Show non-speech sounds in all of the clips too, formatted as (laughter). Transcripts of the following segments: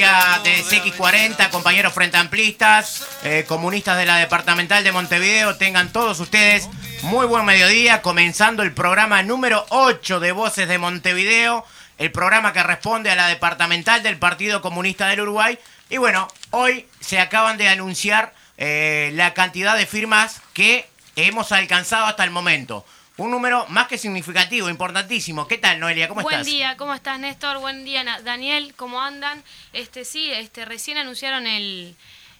De CX40, compañeros frente amplistas, eh, comunistas de la departamental de Montevideo, tengan todos ustedes muy buen mediodía, comenzando el programa número 8 de Voces de Montevideo, el programa que responde a la departamental del Partido Comunista del Uruguay. Y bueno, hoy se acaban de anunciar eh, la cantidad de firmas que hemos alcanzado hasta el momento. Un número más que significativo, importantísimo. ¿Qué tal, Noelia? ¿Cómo Buen estás? día, ¿cómo estás Néstor? Buen día Daniel, ¿cómo andan? Este sí, este recién anunciaron el,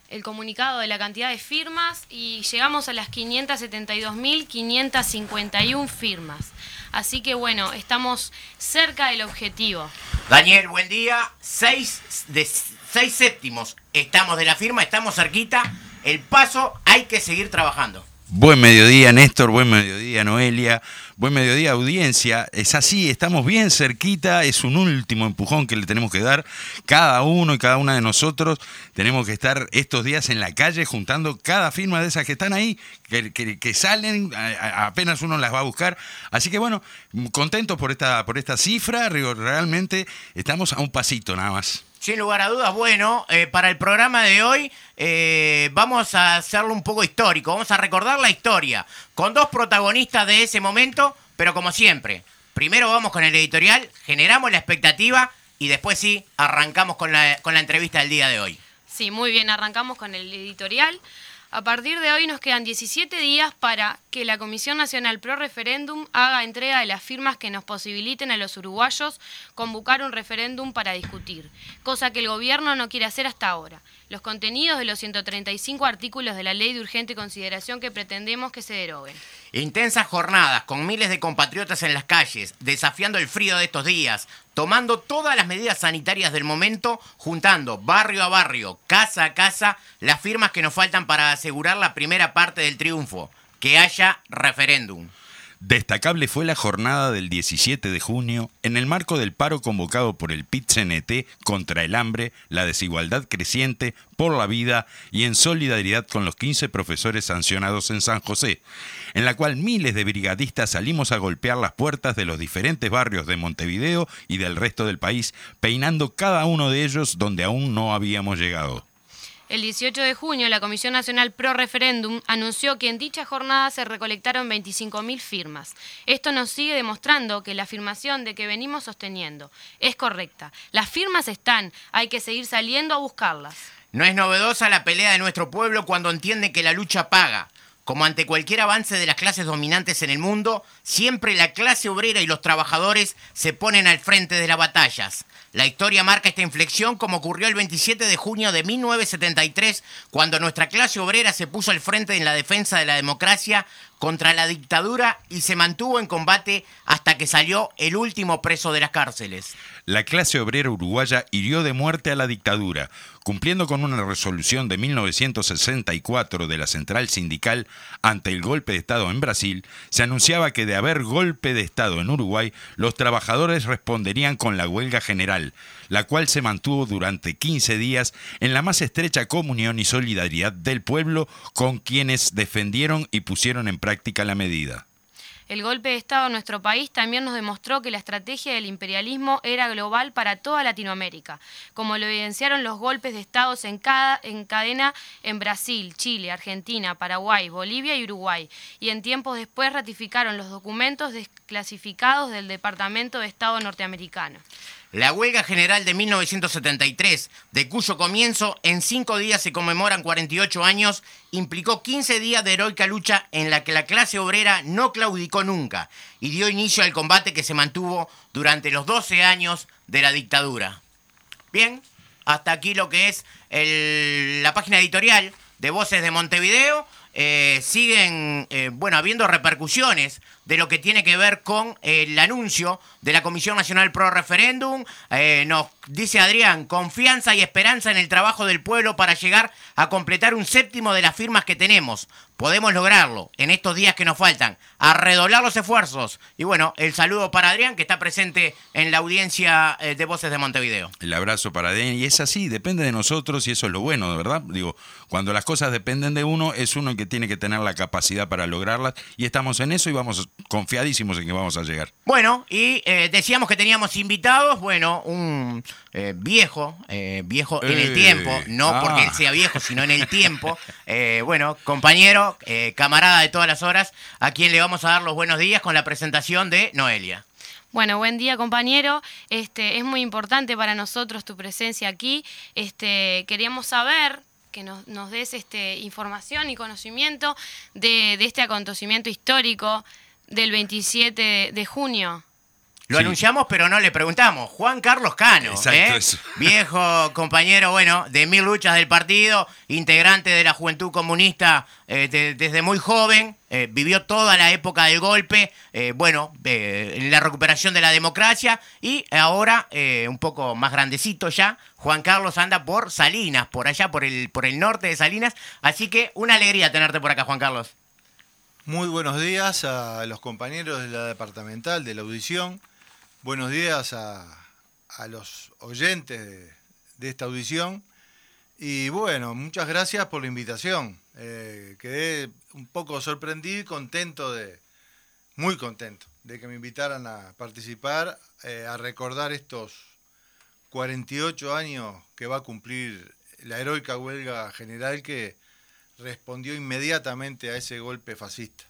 el comunicado de la cantidad de firmas y llegamos a las 572.551 firmas. Así que bueno, estamos cerca del objetivo. Daniel, buen día. Seis, de, seis séptimos. Estamos de la firma, estamos cerquita. El paso, hay que seguir trabajando. Buen mediodía, Néstor. Buen mediodía, Noelia. Buen mediodía, audiencia. Es así, estamos bien cerquita. Es un último empujón que le tenemos que dar. Cada uno y cada una de nosotros tenemos que estar estos días en la calle juntando cada firma de esas que están ahí, que, que- salen, apenas uno las va a buscar. Así que bueno, contentos por esta, por esta cifra. Realmente estamos a un pasito nada más. Sin lugar a dudas, bueno, eh, para el programa de hoy eh, vamos a hacerlo un poco histórico, vamos a recordar la historia con dos protagonistas de ese momento, pero como siempre, primero vamos con el editorial, generamos la expectativa y después sí, arrancamos con la, con la entrevista del día de hoy. Sí, muy bien, arrancamos con el editorial. A partir de hoy nos quedan 17 días para que la Comisión Nacional Pro Referéndum haga entrega de las firmas que nos posibiliten a los uruguayos convocar un referéndum para discutir, cosa que el gobierno no quiere hacer hasta ahora. Los contenidos de los 135 artículos de la ley de urgente consideración que pretendemos que se deroguen. Intensas jornadas con miles de compatriotas en las calles, desafiando el frío de estos días, tomando todas las medidas sanitarias del momento, juntando barrio a barrio, casa a casa, las firmas que nos faltan para asegurar la primera parte del triunfo, que haya referéndum. Destacable fue la jornada del 17 de junio en el marco del paro convocado por el PIT-CNT contra el hambre, la desigualdad creciente, por la vida y en solidaridad con los 15 profesores sancionados en San José, en la cual miles de brigadistas salimos a golpear las puertas de los diferentes barrios de Montevideo y del resto del país, peinando cada uno de ellos donde aún no habíamos llegado. El 18 de junio, la Comisión Nacional Pro Referéndum anunció que en dicha jornada se recolectaron 25.000 firmas. Esto nos sigue demostrando que la afirmación de que venimos sosteniendo es correcta. Las firmas están, hay que seguir saliendo a buscarlas. No es novedosa la pelea de nuestro pueblo cuando entiende que la lucha paga. Como ante cualquier avance de las clases dominantes en el mundo, siempre la clase obrera y los trabajadores se ponen al frente de las batallas. La historia marca esta inflexión como ocurrió el 27 de junio de 1973, cuando nuestra clase obrera se puso al frente en la defensa de la democracia contra la dictadura y se mantuvo en combate hasta que salió el último preso de las cárceles. La clase obrera uruguaya hirió de muerte a la dictadura, cumpliendo con una resolución de 1964 de la Central Sindical ante el golpe de Estado en Brasil, se anunciaba que de haber golpe de Estado en Uruguay, los trabajadores responderían con la huelga general, la cual se mantuvo durante 15 días en la más estrecha comunión y solidaridad del pueblo con quienes defendieron y pusieron en práctica la medida. El golpe de Estado en nuestro país también nos demostró que la estrategia del imperialismo era global para toda Latinoamérica, como lo evidenciaron los golpes de Estado en, en cadena en Brasil, Chile, Argentina, Paraguay, Bolivia y Uruguay, y en tiempos después ratificaron los documentos desclasificados del Departamento de Estado norteamericano. La huelga general de 1973, de cuyo comienzo en cinco días se conmemoran 48 años, implicó 15 días de heroica lucha en la que la clase obrera no claudicó nunca y dio inicio al combate que se mantuvo durante los 12 años de la dictadura. Bien, hasta aquí lo que es el- la página editorial de Voces de Montevideo. eh, siguen, eh, bueno, habiendo repercusiones de lo que tiene que ver con eh, el anuncio de la Comisión Nacional Pro Referéndum. nos dice Adrián, confianza y esperanza en el trabajo del pueblo para llegar a completar un séptimo de las firmas que tenemos. Podemos lograrlo en estos días que nos faltan, a redoblar los esfuerzos. Y bueno, el saludo para Adrián, que está presente en la audiencia de Voces de Montevideo. El abrazo para Adrián. Y es así, depende de nosotros y eso es lo bueno, de verdad. Digo, cuando las cosas dependen de uno, es uno que tiene que tener la capacidad para lograrlas. Y estamos en eso y vamos confiadísimos en que vamos a llegar. Bueno, y eh, decíamos que teníamos invitados, bueno, un eh, viejo, eh, viejo en el tiempo, no porque él ah. sea viejo, sino en el tiempo. bueno, compañero, camarada de todas las horas, a quien le vamos a dar los buenos días con la presentación de Noelia. Bueno, buen día compañero. Este, es muy importante para nosotros tu presencia aquí. Este, queríamos saber que nos, nos des este, información y conocimiento de, este acontecimiento histórico del 27 de junio. Lo anunciamos, pero no le preguntamos. Juan Carlos Cano, ¿eh? (laughs) viejo compañero, bueno, de mil luchas del partido, integrante de la Juventud Comunista eh, desde muy joven, eh, vivió toda la época del golpe, bueno, la recuperación de la democracia y ahora, un poco más grandecito ya, Juan Carlos anda por Salinas, por allá, por el, por el norte de Salinas. Así que una alegría tenerte por acá, Juan Carlos. Muy buenos días a los compañeros de la departamental, de la audición. Buenos días a, los oyentes de, esta audición. Y bueno, muchas gracias por la invitación. Eh, quedé un poco sorprendido y contento de, muy contento de que me invitaran a participar, eh, a recordar estos 48 años que va a cumplir la heroica huelga general que respondió inmediatamente a ese golpe fascista.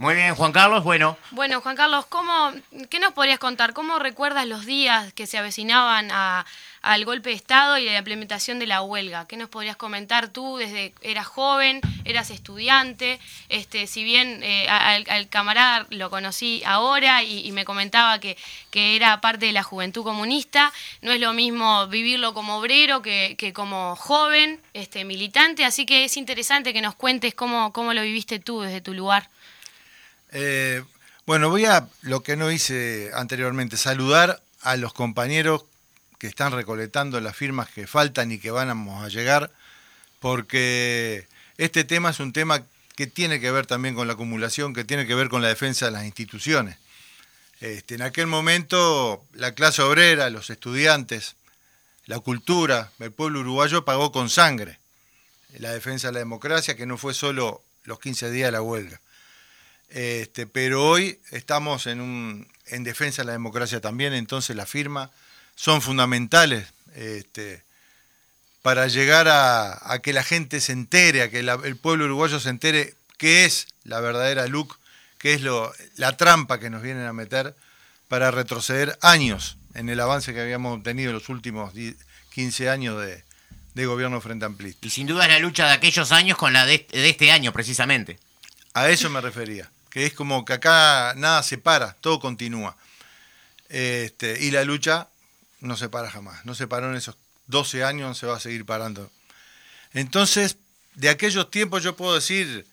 Muy bien, Juan Carlos, bueno. Bueno, Juan Carlos, ¿cómo, ¿qué nos podrías contar? ¿Cómo recuerdas los días que se avecinaban al golpe de Estado y la implementación de la huelga? ¿Qué nos podrías comentar tú desde eras joven, eras estudiante? Este, si bien eh, al, camarada lo conocí ahora y, me comentaba que, que, era parte de la juventud comunista, no es lo mismo vivirlo como obrero que, que como joven, este, militante, así que es interesante que nos cuentes cómo, cómo lo viviste tú desde tu lugar. Eh, bueno, voy a lo que no hice anteriormente, saludar a los compañeros que están recolectando las firmas que faltan y que van a llegar, porque este tema es un tema que tiene que ver también con la acumulación, que tiene que ver con la defensa de las instituciones. Este, en aquel momento la clase obrera, los estudiantes, la cultura, el pueblo uruguayo pagó con sangre la defensa de la democracia, que no fue solo los 15 días de la huelga. Este, pero hoy estamos en, un, en defensa de la democracia también, entonces las firmas son fundamentales este, para llegar a, que la gente se entere, a que el pueblo uruguayo se entere qué es la verdadera LUC, qué es lo, la trampa que nos vienen a meter para retroceder años en el avance que habíamos obtenido en los últimos 15 años de, gobierno frente a amplista. Y sin duda es la lucha de aquellos años con la de este año, precisamente. A eso me refería que es como que acá nada se para, todo continúa. Este, y la lucha no se para jamás, no se paró en esos 12 años, se va a seguir parando. Entonces, de aquellos tiempos yo puedo decir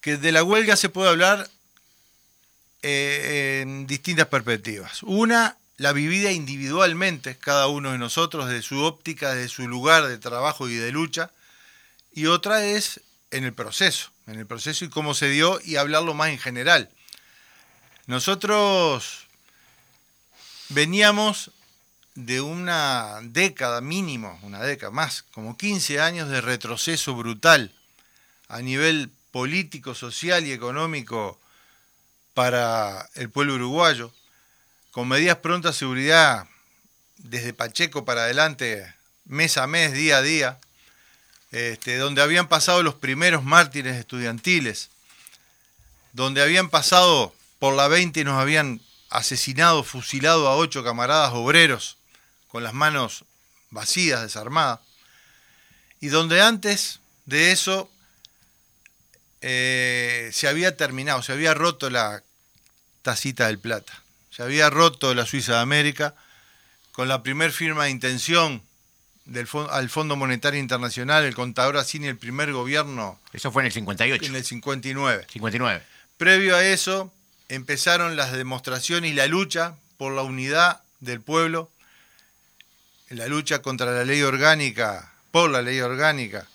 que de la huelga se puede hablar eh, en distintas perspectivas. Una, la vivida individualmente, cada uno de nosotros, de su óptica, de su lugar de trabajo y de lucha. Y otra es en el proceso en el proceso y cómo se dio y hablarlo más en general. Nosotros veníamos de una década mínimo, una década más, como 15 años de retroceso brutal a nivel político, social y económico para el pueblo uruguayo, con medidas prontas de seguridad desde Pacheco para adelante, mes a mes, día a día, este, donde habían pasado los primeros mártires estudiantiles, donde habían pasado por la 20 y nos habían asesinado, fusilado a ocho camaradas obreros con las manos vacías, desarmadas, y donde antes de eso eh, se había terminado, se había roto la tacita del plata, se había roto la Suiza de América con la primer firma de intención del, al Fondo Monetario Internacional, el contador Asini, el primer gobierno. Eso fue en el 58. En el 59. 59. Previo a eso, empezaron las demostraciones y la lucha por la unidad del pueblo, la lucha contra la ley orgánica, por la ley orgánica,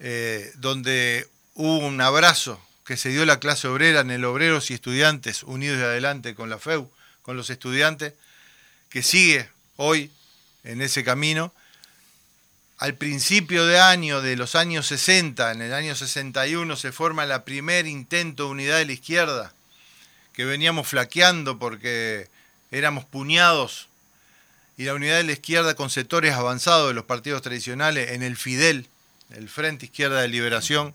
eh, donde hubo un abrazo que se dio la clase obrera en el Obreros y Estudiantes Unidos de Adelante con la FEU, con los estudiantes, que sigue hoy en ese camino. Al principio de año, de los años 60, en el año 61, se forma la primer intento de unidad de la izquierda, que veníamos flaqueando porque éramos puñados, y la unidad de la izquierda con sectores avanzados de los partidos tradicionales en el Fidel, el Frente Izquierda de Liberación,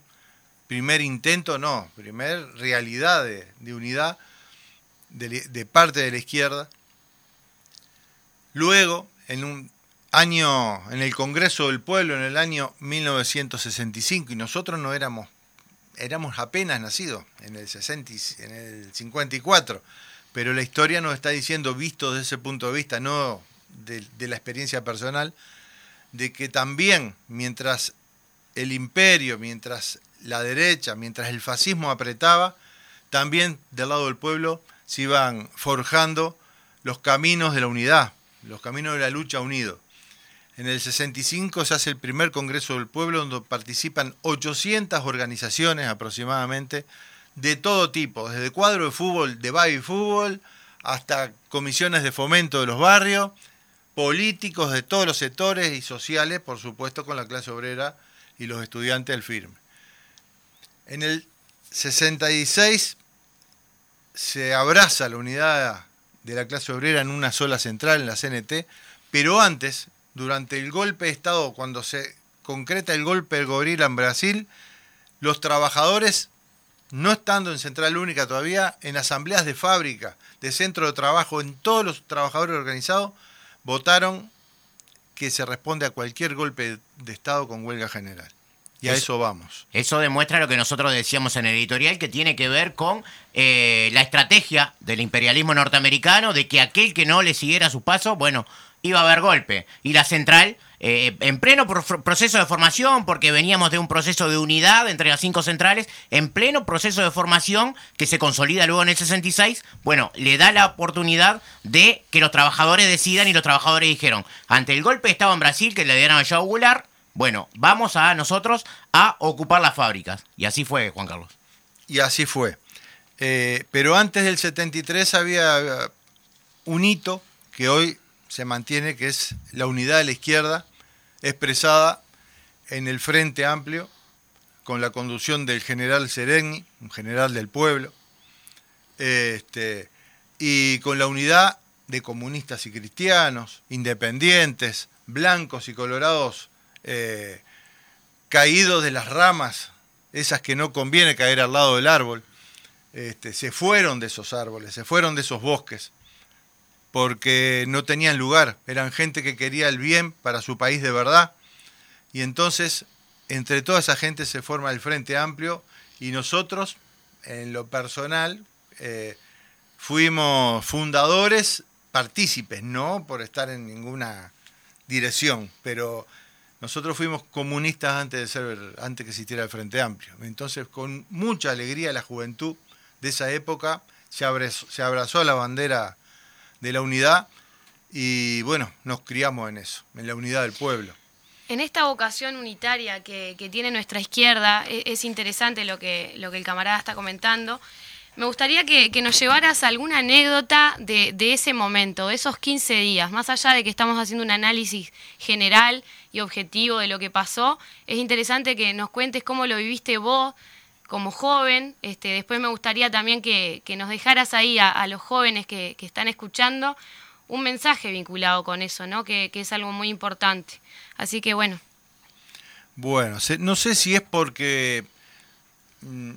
primer intento, no, primer realidad de, unidad de, parte de la izquierda. Luego, en un año, en el Congreso del Pueblo, en el año 1965, y nosotros no éramos, éramos apenas nacidos, en el, 60, en el 54, pero la historia nos está diciendo, visto desde ese punto de vista, no de, la experiencia personal, de que también mientras el imperio, mientras la derecha, mientras el fascismo apretaba, también del lado del pueblo se iban forjando los caminos de la unidad, los caminos de la lucha unido. En el 65 se hace el primer Congreso del Pueblo donde participan 800 organizaciones aproximadamente de todo tipo, desde cuadro de fútbol, de baby fútbol, hasta comisiones de fomento de los barrios, políticos de todos los sectores y sociales, por supuesto con la clase obrera y los estudiantes del firme. En el 66 se abraza la unidad de la clase obrera en una sola central, en la CNT, pero antes, durante el golpe de Estado, cuando se concreta el golpe del gorila en Brasil, los trabajadores no estando en Central Única todavía, en asambleas de fábrica, de centro de trabajo, en todos los trabajadores organizados, votaron que se responde a cualquier golpe de Estado con huelga general. Y a eso, vamos. Eso demuestra lo que nosotros decíamos en el editorial, que tiene que ver con eh, la estrategia del imperialismo norteamericano, de que aquel que no le siguiera su paso, bueno, iba a haber golpe. Y la central eh, en pleno proceso de formación, porque veníamos de un proceso de unidad entre las cinco centrales, en pleno proceso de formación que se consolida luego en el 66, bueno, le da la oportunidad de que los trabajadores decidan y los trabajadores dijeron, ante el golpe de Estado en Brasil que le dieron a Joe Goulart, bueno, vamos a nosotros a ocupar las fábricas. Y así fue, Juan Carlos. Y así fue. Eh, pero antes del 73 había un hito que hoy se mantiene, que es la unidad de la izquierda, expresada en el Frente Amplio, con la conducción del general Sereni, un general del pueblo, este, y con la unidad de comunistas y cristianos, independientes, blancos y colorados, eh, caídos de las ramas, esas que no conviene caer al lado del árbol, este, se fueron de esos árboles, se fueron de esos bosques porque no tenían lugar, eran gente que quería el bien para su país de verdad. Y entonces, entre toda esa gente se forma el Frente Amplio y nosotros, en lo personal, eh, fuimos fundadores, partícipes, no por estar en ninguna dirección, pero nosotros fuimos comunistas antes de ser, antes que existiera el Frente Amplio. Entonces, con mucha alegría la juventud de esa época se se abrazó a la bandera de la unidad y bueno, nos criamos en eso, en la unidad del pueblo. En esta vocación unitaria que, tiene nuestra izquierda, e, es, interesante lo que, lo que el camarada está comentando. Me gustaría que, nos llevaras alguna anécdota de, de, ese momento, de esos 15 días, más allá de que estamos haciendo un análisis general y objetivo de lo que pasó, es interesante que nos cuentes cómo lo viviste vos, como joven. Este, después me gustaría también que, nos dejaras ahí a, los jóvenes que, están escuchando un mensaje vinculado con eso, ¿no? Que, es algo muy importante. Así que bueno. Bueno, no sé si es porque mm,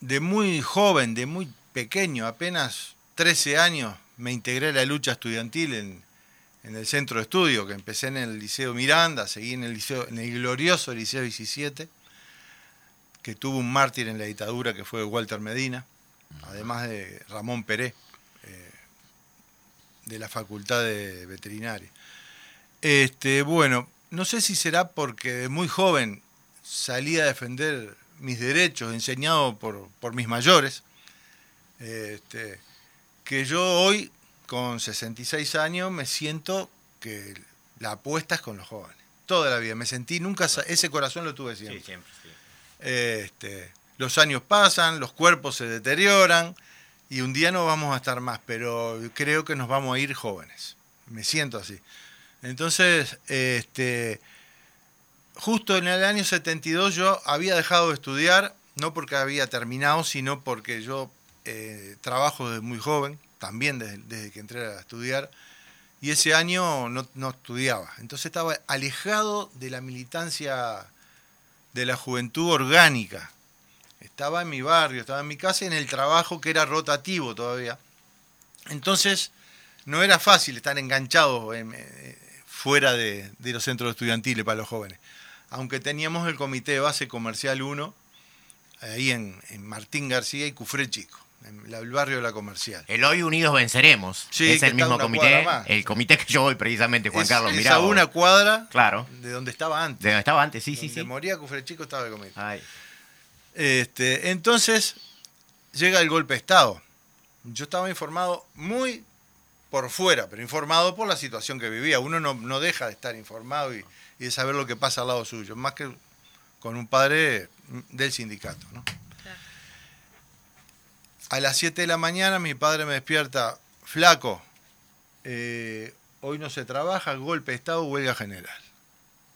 de muy joven, de muy pequeño, apenas 13 años, me integré a la lucha estudiantil en, en el centro de estudio, que empecé en el Liceo Miranda, seguí en el, liceo, en el glorioso Liceo 17 que tuvo un mártir en la dictadura que fue Walter Medina, además de Ramón Peré, eh, de la Facultad de Veterinaria. Este, bueno, no sé si será porque de muy joven salí a defender mis derechos, enseñado por, por mis mayores, este, que yo hoy, con 66 años, me siento que la apuesta es con los jóvenes. Toda la vida. Me sentí, nunca, ese corazón lo tuve siempre. Este, los años pasan, los cuerpos se deterioran y un día no vamos a estar más, pero creo que nos vamos a ir jóvenes. Me siento así. Entonces, este, justo en el año 72 yo había dejado de estudiar, no porque había terminado, sino porque yo eh, trabajo desde muy joven, también desde, desde que entré a estudiar, y ese año no, no estudiaba. Entonces estaba alejado de la militancia de la juventud orgánica. Estaba en mi barrio, estaba en mi casa en el trabajo que era rotativo todavía. Entonces no era fácil estar enganchado en- eh, fuera de, de los centros estudiantiles para los jóvenes. Aunque teníamos el Comité de Base Comercial 1, ahí en, en Martín García y Cufré Chico, en la- el barrio de la Comercial. El Hoy Unidos Venceremos. Sí, es el mismo comité. El comité que yo voy precisamente, Juan Es- Carlos. es Mirá, a vos. una cuadra Claro. de donde estaba antes. De donde estaba antes, sí, sí, donde sí. moría Cufré Chico estaba el comité. Ay. Este, entonces llega el golpe de Estado. Yo estaba informado muy por fuera, pero informado por la situación que vivía. Uno no, no deja de estar informado y, y de saber lo que pasa al lado suyo, más que con un padre del sindicato. ¿no? A las 7 de la mañana mi padre me despierta, flaco, eh, hoy no se trabaja, golpe de Estado, huelga general.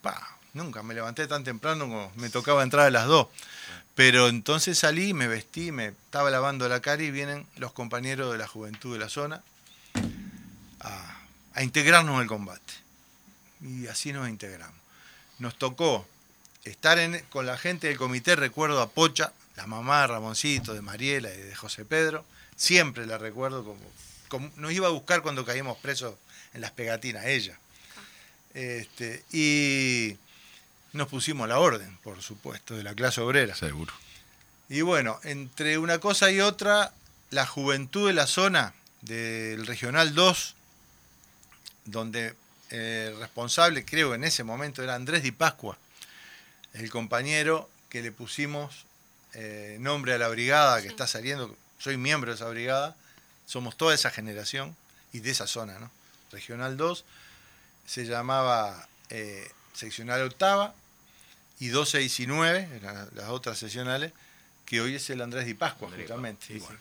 Pa, nunca me levanté tan temprano como me tocaba entrar a las 2. Pero entonces salí, me vestí, me estaba lavando la cara y vienen los compañeros de la juventud de la zona a, integrarnos al combate. Y así nos integramos. Nos tocó estar con la gente del comité, recuerdo a Pocha, la mamá de Ramoncito, de Mariela y de José Pedro, siempre la recuerdo como, como nos iba a buscar cuando caímos presos en las pegatinas, ella. Este, y nos pusimos la orden, por supuesto, de la clase obrera. Seguro. Y bueno, entre una cosa y otra, la juventud de la zona del Regional 2, donde eh, el responsable, creo en ese momento, era Andrés Di Pascua, el compañero que le pusimos eh, nombre a la brigada que está saliendo, soy miembro de esa brigada, somos toda esa generación y de esa zona, ¿no? Regional 2, se llamaba eh, seccional octava y 12 y 19, eran las otras seccionales, que hoy es el Andrés Di Pascua, Andrés justamente. Sí, bueno,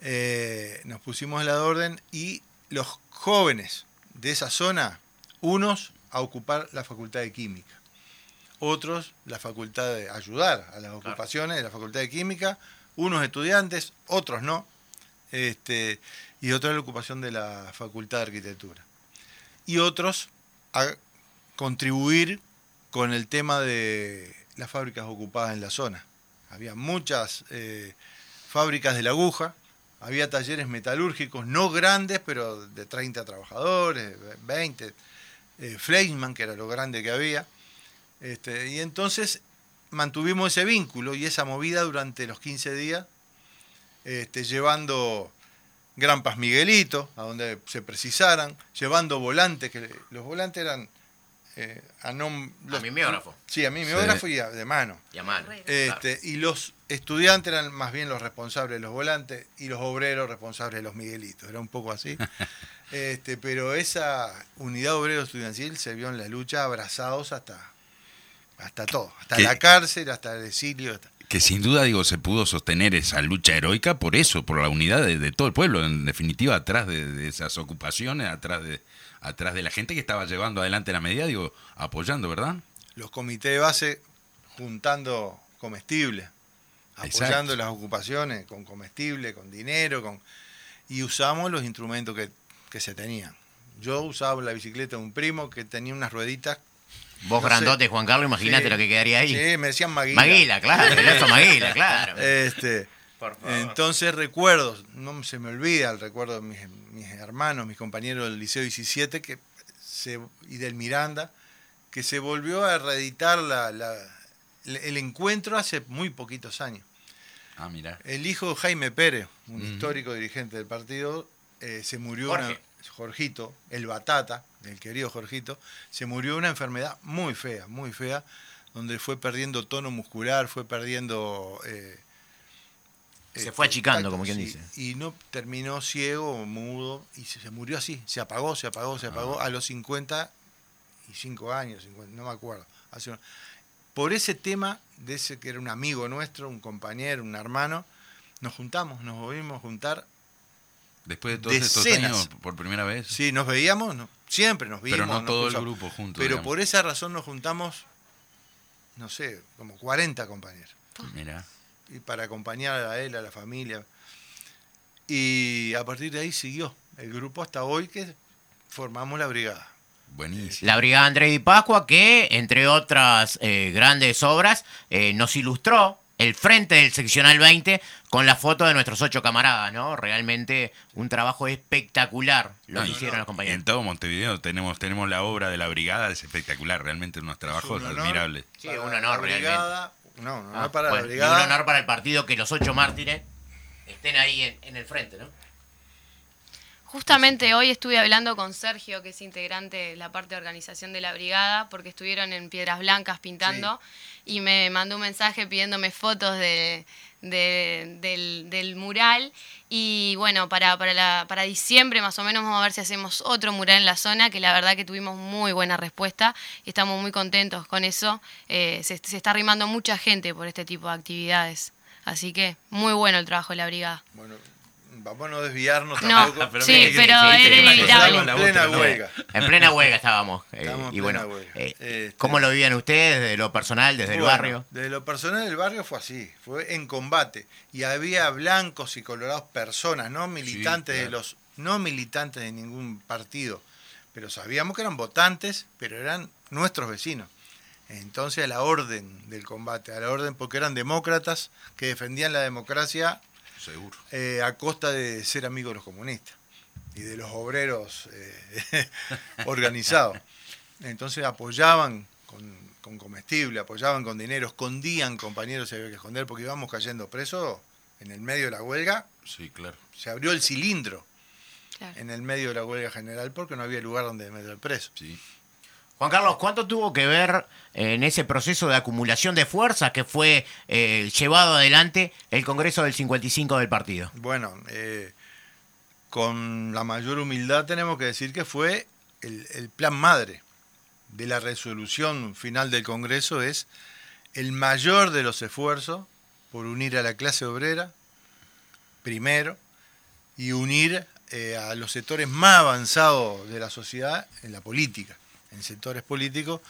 eh, nos pusimos a la orden y los jóvenes de esa zona, unos a ocupar la Facultad de Química, otros la Facultad de ayudar a las ocupaciones de la Facultad de Química, unos estudiantes, otros no, este, y otra la ocupación de la Facultad de Arquitectura. Y otros a contribuir con el tema de las fábricas ocupadas en la zona. Había muchas eh, fábricas de la aguja, había talleres metalúrgicos, no grandes, pero de 30 trabajadores, 20, eh, Fleischmann, que era lo grande que había. Este, y entonces mantuvimos ese vínculo y esa movida durante los 15 días, este, llevando Grampas Miguelito, a donde se precisaran, llevando volantes, que los volantes eran eh, a, nom- los- mimeógrafo. Sí, a mimeógrafo y a- de mano. Y a mano. Este, y los estudiantes eran más bien los responsables de los volantes y los obreros responsables de los Miguelitos. Era un poco así. (laughs) Este, pero esa unidad obrero estudiantil se vio en la lucha abrazados hasta, hasta todo. Hasta ¿Qué? la cárcel, hasta el exilio. hasta- Que sin duda, digo, se pudo sostener esa lucha heroica por eso, por la unidad de, de todo el pueblo, en definitiva, atrás de, de esas ocupaciones, atrás de, atrás de la gente que estaba llevando adelante la medida, digo, apoyando, ¿verdad? Los comités de base juntando comestibles, Exacto. apoyando las ocupaciones con comestible, con dinero, con y usamos los instrumentos que, que se tenían. Yo usaba la bicicleta de un primo que tenía unas rueditas. Vos no sé. grandote, Juan Carlos, imagínate Sí. lo que quedaría ahí. Sí, me decían Maguila. Maguila, claro, el Maguila, (laughs) claro. Este, Por favor. entonces recuerdos, no se me olvida el recuerdo de mis, mis hermanos, mis compañeros del Liceo 17 que se, y del Miranda, que se volvió a reeditar la- la- el encuentro hace muy poquitos años. Ah, mira. El hijo de Jaime Pérez, un histórico dirigente del partido, eh, se murió. Jorge. una- Jorgito, el Batata, el querido Jorgito, se murió de una enfermedad muy fea, muy fea, donde fue perdiendo tono muscular, fue perdiendo... eh, Se eh, fue achicando, como quien dice. Y no terminó ciego, mudo, y se, se murió así, se apagó, se apagó, se apagó Ah. a los 55 años, 50, no me acuerdo. hace un- por ese tema de ese que era un amigo nuestro, un compañero, un hermano, nos juntamos, nos volvimos a juntar. Después de todos estos Decenas. años, por primera vez. Sí, nos veíamos, no- siempre nos vimos. Pero no todo el cruzamos. grupo junto. Pero digamos. por esa razón nos juntamos, no sé, como 40 compañeros. Mirá. Y para acompañar a él, a la familia. Y a partir de ahí siguió el grupo hasta hoy que formamos la brigada. Buenísimo. La Brigada Andrés Di Pascua, que entre otras eh, grandes obras, eh, nos ilustró el frente del seccional 20 con la foto de nuestros ocho camaradas, ¿no? Realmente un trabajo espectacular lo No, que hicieron los compañeros. En todo Montevideo tenemos, tenemos la obra de la brigada, es espectacular, realmente unos trabajos un admirables. Sí, un la honor realmente. brigada, No, no, Ah, no para bueno, la y brigada. un honor para el partido que los ocho mártires estén ahí en, en el frente, ¿no? Justamente hoy estuve hablando con Sergio, que es integrante de la parte de organización de la brigada, porque estuvieron en Piedras Blancas pintando y me mandó un mensaje pidiéndome fotos de, de- del, del mural. Y bueno, para, para, la- para diciembre más o menos vamos a ver si hacemos otro mural en la zona, que la verdad que tuvimos muy buena respuesta y estamos muy contentos con eso. Eh, se, se está arrimando mucha gente por este tipo de actividades. Así que muy bueno el trabajo de la brigada. Bueno, vamos a no desviarnos No, tampoco. pero sí, que- pero sí, era inevitable. En plena huelga. En plena huelga estábamos. eh, Estamos en y bueno, plena huelga. eh, Este- ¿cómo lo vivían ustedes desde lo personal, desde el barrio? Desde lo personal del barrio fue así, fue en combate. Y había blancos y colorados personas, no militantes de claro. los, no militantes de ningún partido. Pero sabíamos que eran votantes, pero eran nuestros vecinos. Entonces a la orden del combate, a la orden porque eran demócratas que defendían la democracia Seguro. eh, a costa de ser amigos de los comunistas y de los obreros eh, (laughs) organizados. Entonces apoyaban con, con comestible, apoyaban con dinero, escondían compañeros, se había que esconder porque íbamos cayendo presos en el medio de la huelga. Sí, claro. Se abrió el cilindro Claro. en el medio de la huelga general porque no había lugar donde meter el preso. Sí. Juan Carlos, ¿cuánto tuvo que ver en ese proceso de acumulación de fuerzas que fue eh, llevado adelante el Congreso del 55 del partido? Bueno, eh, con la mayor humildad tenemos que decir que fue el, el plan madre de la resolución final del Congreso es el mayor de los esfuerzos por unir a la clase obrera, primero, y unir eh, a los sectores más avanzados de la sociedad en la política, en sectores políticos,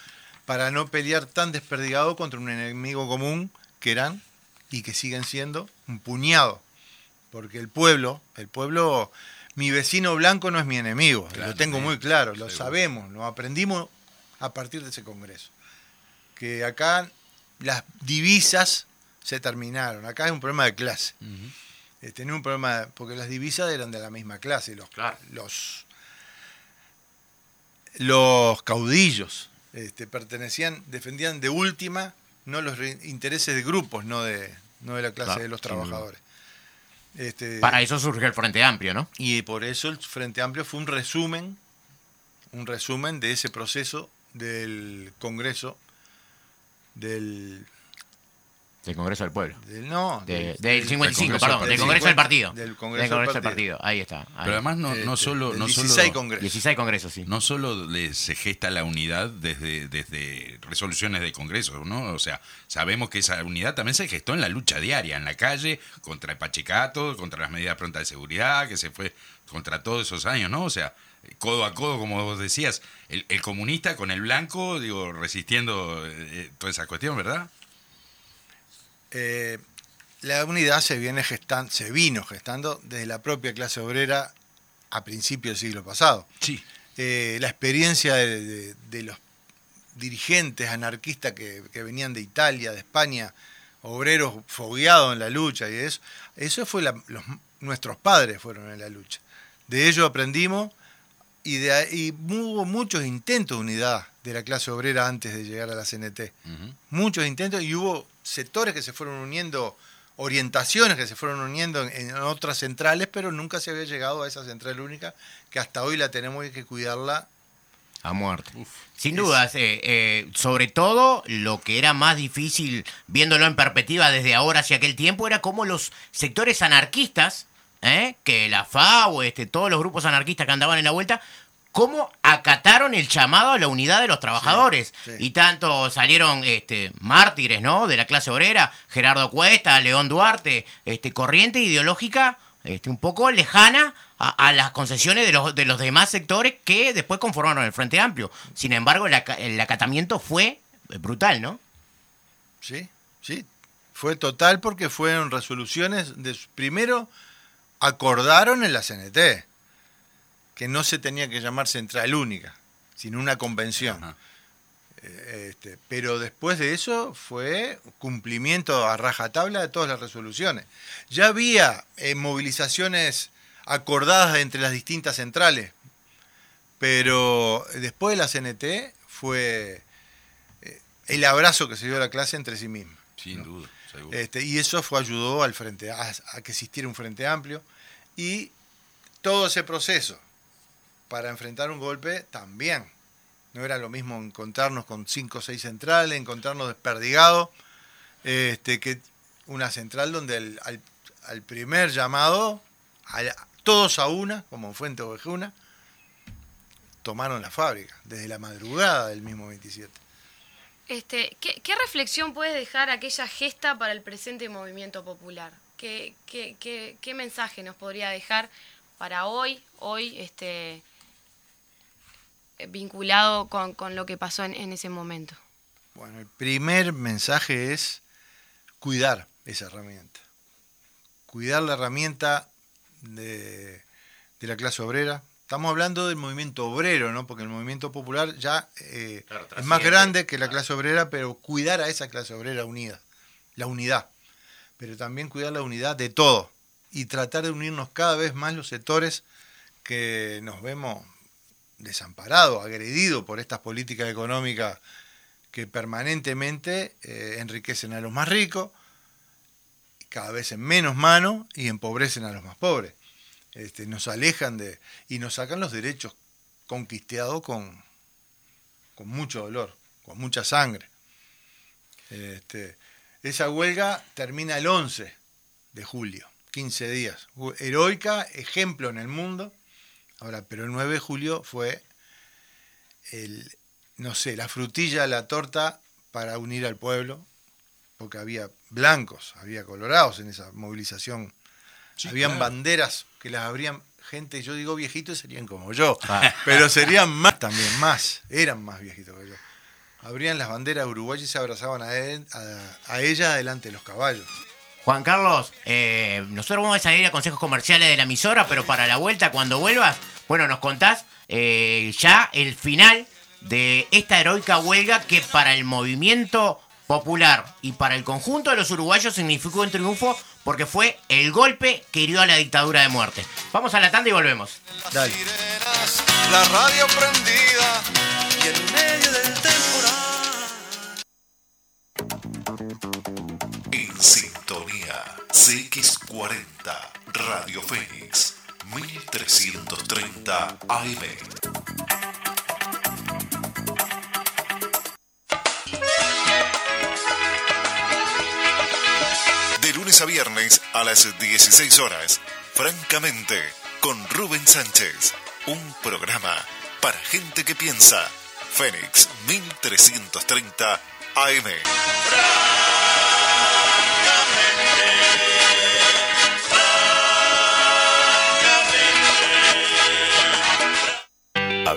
para no pelear tan desperdigado contra un enemigo común que eran y que siguen siendo un puñado porque el pueblo, el pueblo, mi vecino blanco no es mi enemigo, Claro, lo tengo muy claro, lo seguro. sabemos, lo aprendimos a partir de ese congreso. Que acá las divisas se terminaron, acá es un problema de clase. Tenía un problema, porque las divisas eran de la misma clase, los, Claro. los, los caudillos este, pertenecían, defendían de última no los re- intereses de grupos, no de, no de la clase Claro, de los trabajadores. Este, Para eso surge el Frente Amplio, ¿no? y por eso el Frente Amplio fue un resumen, un resumen de ese proceso del Congreso, del, Del Congreso del Pueblo. del no, De- del 55, Congreso perdón, del del Partido. Congreso del Partido. Del Congreso del del Partido. Ahí está. ahí. Pero además no, no este, solo, del no 16 solo, Congresos. 16 congresos, sí. no solo le- se gesta la unidad desde, desde resoluciones de Congreso, ¿no? O sea, sabemos que esa unidad también se gestó en la lucha diaria, en la calle, contra el Pachecato, contra las medidas prontas de seguridad, que se fue contra todos esos años, ¿no? O sea, codo a codo, como vos decías, el, el comunista con el blanco, digo, resistiendo eh, toda esa cuestión, ¿verdad? Eh, la unidad se viene gestando, se vino gestando desde la propia clase obrera a principios del siglo pasado. Sí. Eh, la experiencia de, de- de los dirigentes anarquistas que, que venían de Italia, de España, obreros fogueados en la lucha y eso, eso fue la- los, nuestros padres fueron en la lucha. De ello aprendimos y, de, ahí- y hubo muchos intentos de unidad de la clase obrera antes de llegar a la CNT muchos intentos y hubo sectores que se fueron uniendo orientaciones que se fueron uniendo en, en otras centrales, pero nunca se había llegado a esa central única, que hasta hoy la tenemos y hay que cuidarla A muerte. Sin dudas, eh, eh, sobre todo lo que era más difícil, viéndolo en perspectiva desde ahora hacia aquel tiempo, era cómo los sectores anarquistas, eh, que la FAO, este, todos los grupos anarquistas que andaban en la vuelta, cómo acataron el llamado a la unidad de los trabajadores. sí. Y tanto salieron este, mártires, ¿no? De la clase obrera, Gerardo Cuesta, León Duarte, este, corriente ideológica este, un poco lejana a, a las concesiones de los, de los demás sectores que después conformaron el Frente Amplio. Sin embargo, el, aca- el acatamiento fue brutal, ¿no? Sí, sí. Fue total porque fueron resoluciones de primero acordaron en la CNT que no se tenía que llamar central única, sino una convención. Ajá. Eh, este, pero después de eso fue cumplimiento a rajatabla de todas las resoluciones. Ya había eh, movilizaciones acordadas entre las distintas centrales, pero después de la CNT fue eh, el abrazo que se dio a la clase entre sí misma. Sin ¿no? duda, seguro. Este, y eso fue ayudó al frente a, a que existiera un frente amplio y todo ese proceso para enfrentar un golpe también no era lo mismo encontrarnos con cinco o seis centrales encontrarnos desperdigados este, que una central donde al, al primer llamado a- todos a una como en Fuente Ovejuna tomaron la fábrica desde la madrugada del mismo 27 Este, ¿qué, qué reflexión puede dejar aquella gesta para el presente movimiento popular? ¿Qué, qué, qué- mensaje nos podría dejar para hoy, hoy, este, vinculado con, con lo que pasó en, en ese momento? Bueno, el primer mensaje es cuidar esa herramienta. Cuidar la herramienta de, de la clase obrera. Estamos hablando del movimiento obrero, ¿no? Porque el movimiento popular ya eh, Claro, es más grande que la clase obrera, pero cuidar a esa clase obrera unida, la unidad. Pero también cuidar la unidad de todo y tratar de unirnos cada vez más los sectores que nos vemos desamparados, agredidos por estas políticas económicas que permanentemente eh, enriquecen a los más ricos, cada vez en menos mano y empobrecen a los más pobres. Este, nos alejan de y nos sacan los derechos conquistados con, con mucho dolor, con mucha sangre. Este, esa huelga termina el 11 de julio, 15 días. Heroica, ejemplo en el mundo. Ahora, pero el 9 de julio fue el, no sé, la frutilla, la torta para unir al pueblo, porque había blancos, había colorados en esa movilización. Sí, Habían claro. banderas que las habrían gente, yo digo viejitos, serían como yo, Ah. (laughs) pero serían más también, más, eran más viejitos que yo. Abrían las banderas uruguayas y se abrazaban a, él- a, a ella delante de los caballos. Juan Carlos, eh, nosotros vamos a salir a consejos comerciales de la emisora, pero para la vuelta, cuando vuelvas, bueno, nos contás eh, ya el final de esta heroica huelga que para el movimiento popular y para el conjunto de los uruguayos significó un triunfo porque fue el golpe que hirió a la dictadura de muerte. Vamos a la tanda y volvemos. Dale. la radio prendida y en medio del temporal. Sintonía CX40 Radio Fénix 1330 AM. De lunes a viernes a las 16 horas, francamente, con Rubén Sánchez, un programa para gente que piensa. Fénix 1330 AM.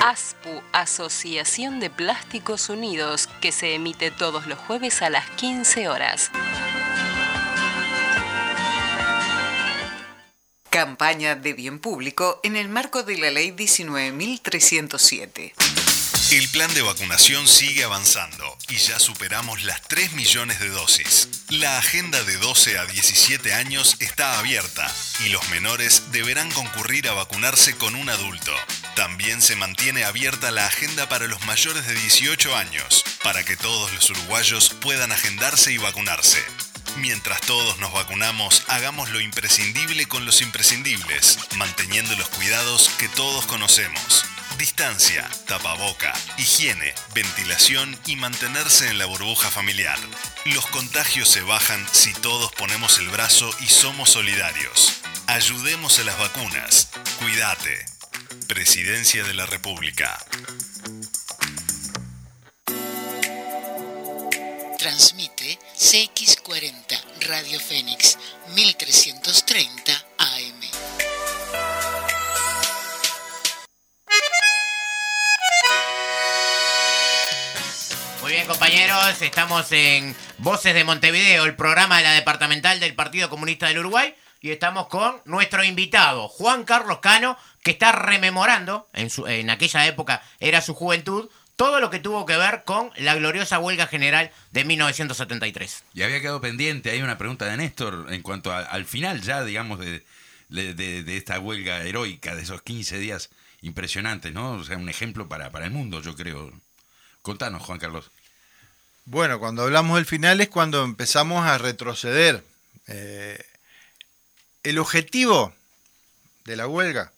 ASPU, Asociación de Plásticos Unidos, que se emite todos los jueves a las 15 horas. Campaña de bien público en el marco de la Ley 19.307. El plan de vacunación sigue avanzando y ya superamos las 3 millones de dosis. La agenda de 12 a 17 años está abierta y los menores deberán concurrir a vacunarse con un adulto. También se mantiene abierta la agenda para los mayores de 18 años, para que todos los uruguayos puedan agendarse y vacunarse. Mientras todos nos vacunamos, hagamos lo imprescindible con los imprescindibles, manteniendo los cuidados que todos conocemos. Distancia, tapaboca, higiene, ventilación y mantenerse en la burbuja familiar. Los contagios se bajan si todos ponemos el brazo y somos solidarios. Ayudemos a las vacunas. Cuídate. Presidencia de la República. Transmite CX40 Radio Fénix 1330 AM. Compañeros, estamos en Voces de Montevideo, el programa de la departamental del Partido Comunista del Uruguay, y estamos con nuestro invitado, Juan Carlos Cano, que está rememorando, en, aquella época era su juventud, todo lo que tuvo que ver con la gloriosa huelga general de 1973. Y había quedado pendiente, hay una pregunta de Néstor en cuanto al final ya, digamos, de- de esta huelga heroica, de esos 15 días impresionantes, ¿no? O sea, un ejemplo para, para el mundo, yo creo. Contanos, Juan Carlos. Bueno, cuando hablamos del final es cuando empezamos a retroceder. Eh, el objetivo de la huelga,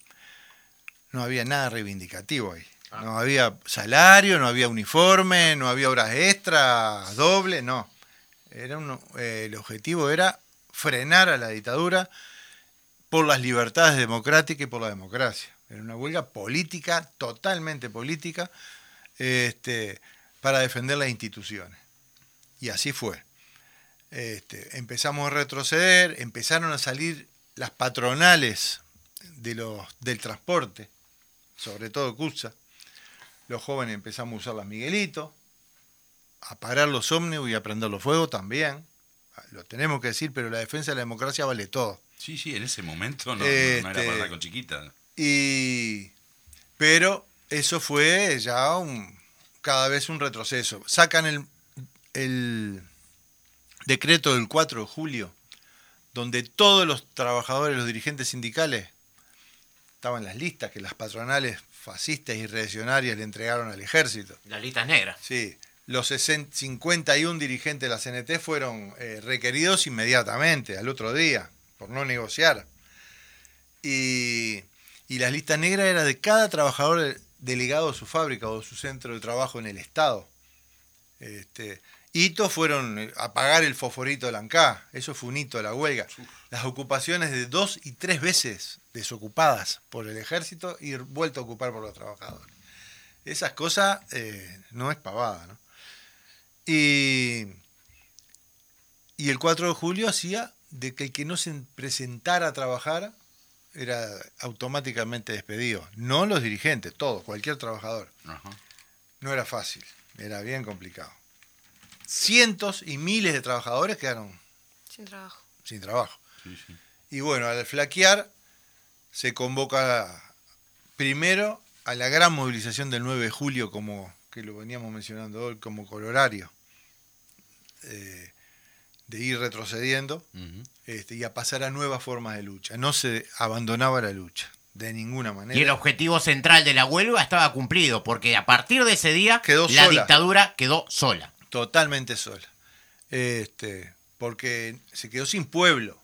no había nada reivindicativo ahí. No había salario, no había uniforme, no había horas extras, doble, no. Era un- eh, el objetivo era frenar a la dictadura por las libertades democráticas y por la democracia. Era una huelga política, totalmente política, este, para defender las instituciones. Y así fue. Este, empezamos a retroceder, empezaron a salir las patronales de los, del transporte, sobre todo CUSA. Los jóvenes empezamos a usar las Miguelito, a parar los ómnibus y a prender los fuegos también. Lo tenemos que decir, pero la defensa de la democracia vale todo. Sí, sí, en ese momento no, no Este, era para con chiquita. Y, pero eso fue ya un, cada vez un retroceso. Sacan el, el decreto del 4 de julio, donde todos los trabajadores, los dirigentes sindicales, estaban las listas que las patronales fascistas y reaccionarias le entregaron al ejército. Las listas negras. Sí, los 60 51 dirigentes de la CNT fueron eh, requeridos inmediatamente, al otro día, por no negociar. Y, y las listas negras era de cada trabajador delegado de su fábrica o de su centro de trabajo en el Estado. Este, hitos fueron eh, apagar el fosforito de la ANCA, eso fue un hito de la huelga. Las ocupaciones de dos y tres veces desocupadas por el ejército y vuelto a ocupar por los trabajadores. Esas cosas eh, no es pavada, ¿no? Y, y el 4 de julio hacía de que el que no se presentara a trabajar era automáticamente despedido. No los dirigentes, todos, cualquier trabajador. Ajá. No era fácil, era bien complicado. Cientos y miles de trabajadores quedaron Sin trabajo. sin trabajo. Sí, sí. Y bueno, al flaquear se convoca primero a la gran movilización del 9 de julio, como que lo veníamos mencionando hoy, como colorario, eh, de ir retrocediendo este, y a pasar a nuevas formas de lucha. No se abandonaba la lucha, de ninguna manera. Y el objetivo central de la huelga estaba cumplido, porque a partir de ese día Quedó la sola. dictadura quedó sola. Totalmente sola. Este, porque se quedó sin pueblo.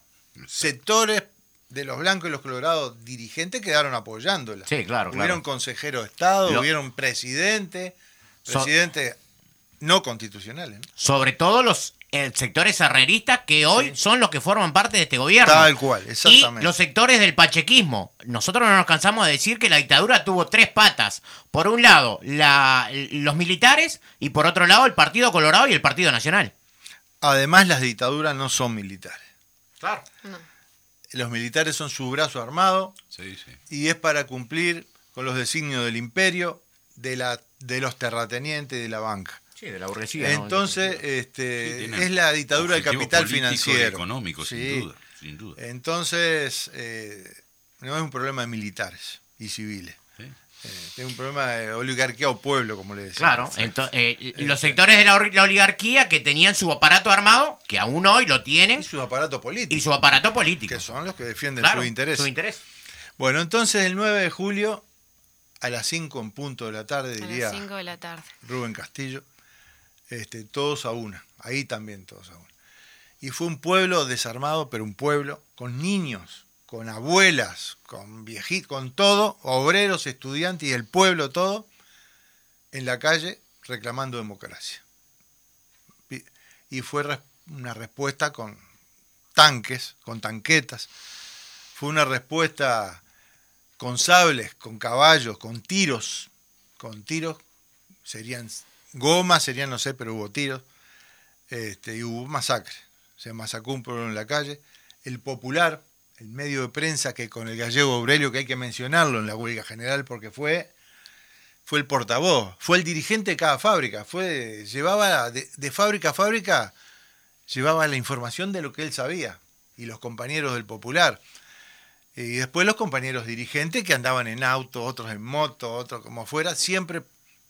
Sectores de los blancos y los colorados dirigentes quedaron apoyándola. Sí, claro, Hubieron claro. consejero de Estado, Lo- hubieron presidente, So- presidente no constitucionales. ¿no? Sobre todo los sectores herreristas que hoy son los que forman parte de este gobierno. Tal cual, Y exactamente. los sectores del pachequismo. Nosotros no nos cansamos de decir que la dictadura tuvo tres patas. Por un lado, la- los militares y por otro lado, el Partido Colorado y el Partido Nacional. Además, las dictaduras no son militares. Claro. No. Los militares son su brazo armado Sí, sí. y es para cumplir con los designios del imperio de, la, de los terratenientes de la banca. Sí, de la burguesía. ¿no? Entonces, este, Sí, es la dictadura del capital financiero. económico, sin Sí. duda, sin duda. Entonces, eh, no es un problema de militares y civiles. Eh, es un problema de oligarquía o pueblo, como le decía. Claro, ento- eh, los sectores de la, oligarquía que tenían su aparato armado, que aún hoy lo tienen, Y su aparato político, y su aparato político. que son los que defienden Claro, su interés. Su interés. Bueno, entonces el 9 de julio, a las 5 en punto de la tarde, A diría las 5 de la tarde. Rubén Castillo, este, todos a una, ahí también todos a una. Y fue un pueblo desarmado, pero un pueblo con niños, con abuelas, con viejitos, con todo, obreros, estudiantes y el pueblo todo, en la calle reclamando democracia. Y- fue una respuesta con tanques, con tanquetas. Fue una respuesta con sables, con caballos, con tiros, con tiros, serían gomas, serían no sé, pero hubo tiros, este, y hubo masacre. Se masacró un pueblo en la calle. El popular, el medio de prensa que con el gallego Aurelio, que hay que mencionarlo en la huelga general porque fue, fue el portavoz, fue el dirigente de cada fábrica, fue, llevaba de, de fábrica a fábrica, llevaba la información de lo que él sabía, y los compañeros del popular. Y después los compañeros dirigentes que andaban en auto, otros en moto, otros como fuera, siempre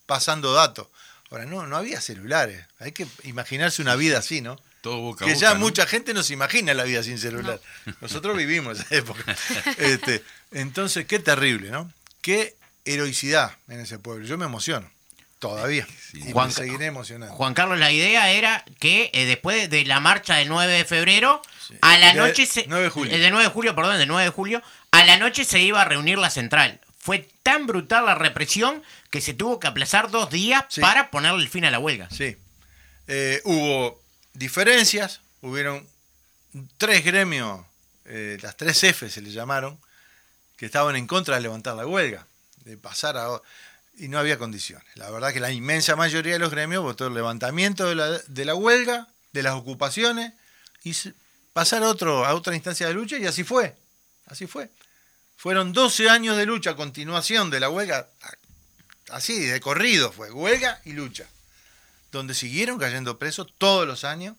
pasando datos. Ahora, no, no había celulares. Hay que imaginarse una vida así, ¿no? Todo boca a que boca, ya ¿no? mucha gente no se imagina la vida sin celular. (laughs) Nosotros vivimos esa época. Este, entonces, qué terrible, ¿no? Qué heroicidad en ese pueblo. Yo me emociono, todavía. Y Juan- me seguiré emocionando. Juan Carlos, la idea era que eh, después de la marcha del 9 de febrero, a la De- noche se, 9 de julio. eh, de 9 de julio, perdón, del 9 de julio, a la noche se iba a reunir la central. Fue tan brutal la represión que se tuvo que aplazar dos días Sí. para ponerle el fin a la huelga. Sí. Eh, hubo diferencias, hubieron tres gremios, eh, las tres F se le llamaron, que estaban en contra de levantar la huelga, de pasar a... Y no había condiciones. La verdad que la inmensa mayoría de los gremios votó el levantamiento de la, de la huelga, de las ocupaciones, y pasar a, otro, a otra instancia de lucha, y así fue. Así fue. Fueron 12 años de lucha, continuación de la huelga, así, de corrido fue, huelga y lucha donde siguieron cayendo presos todos los años.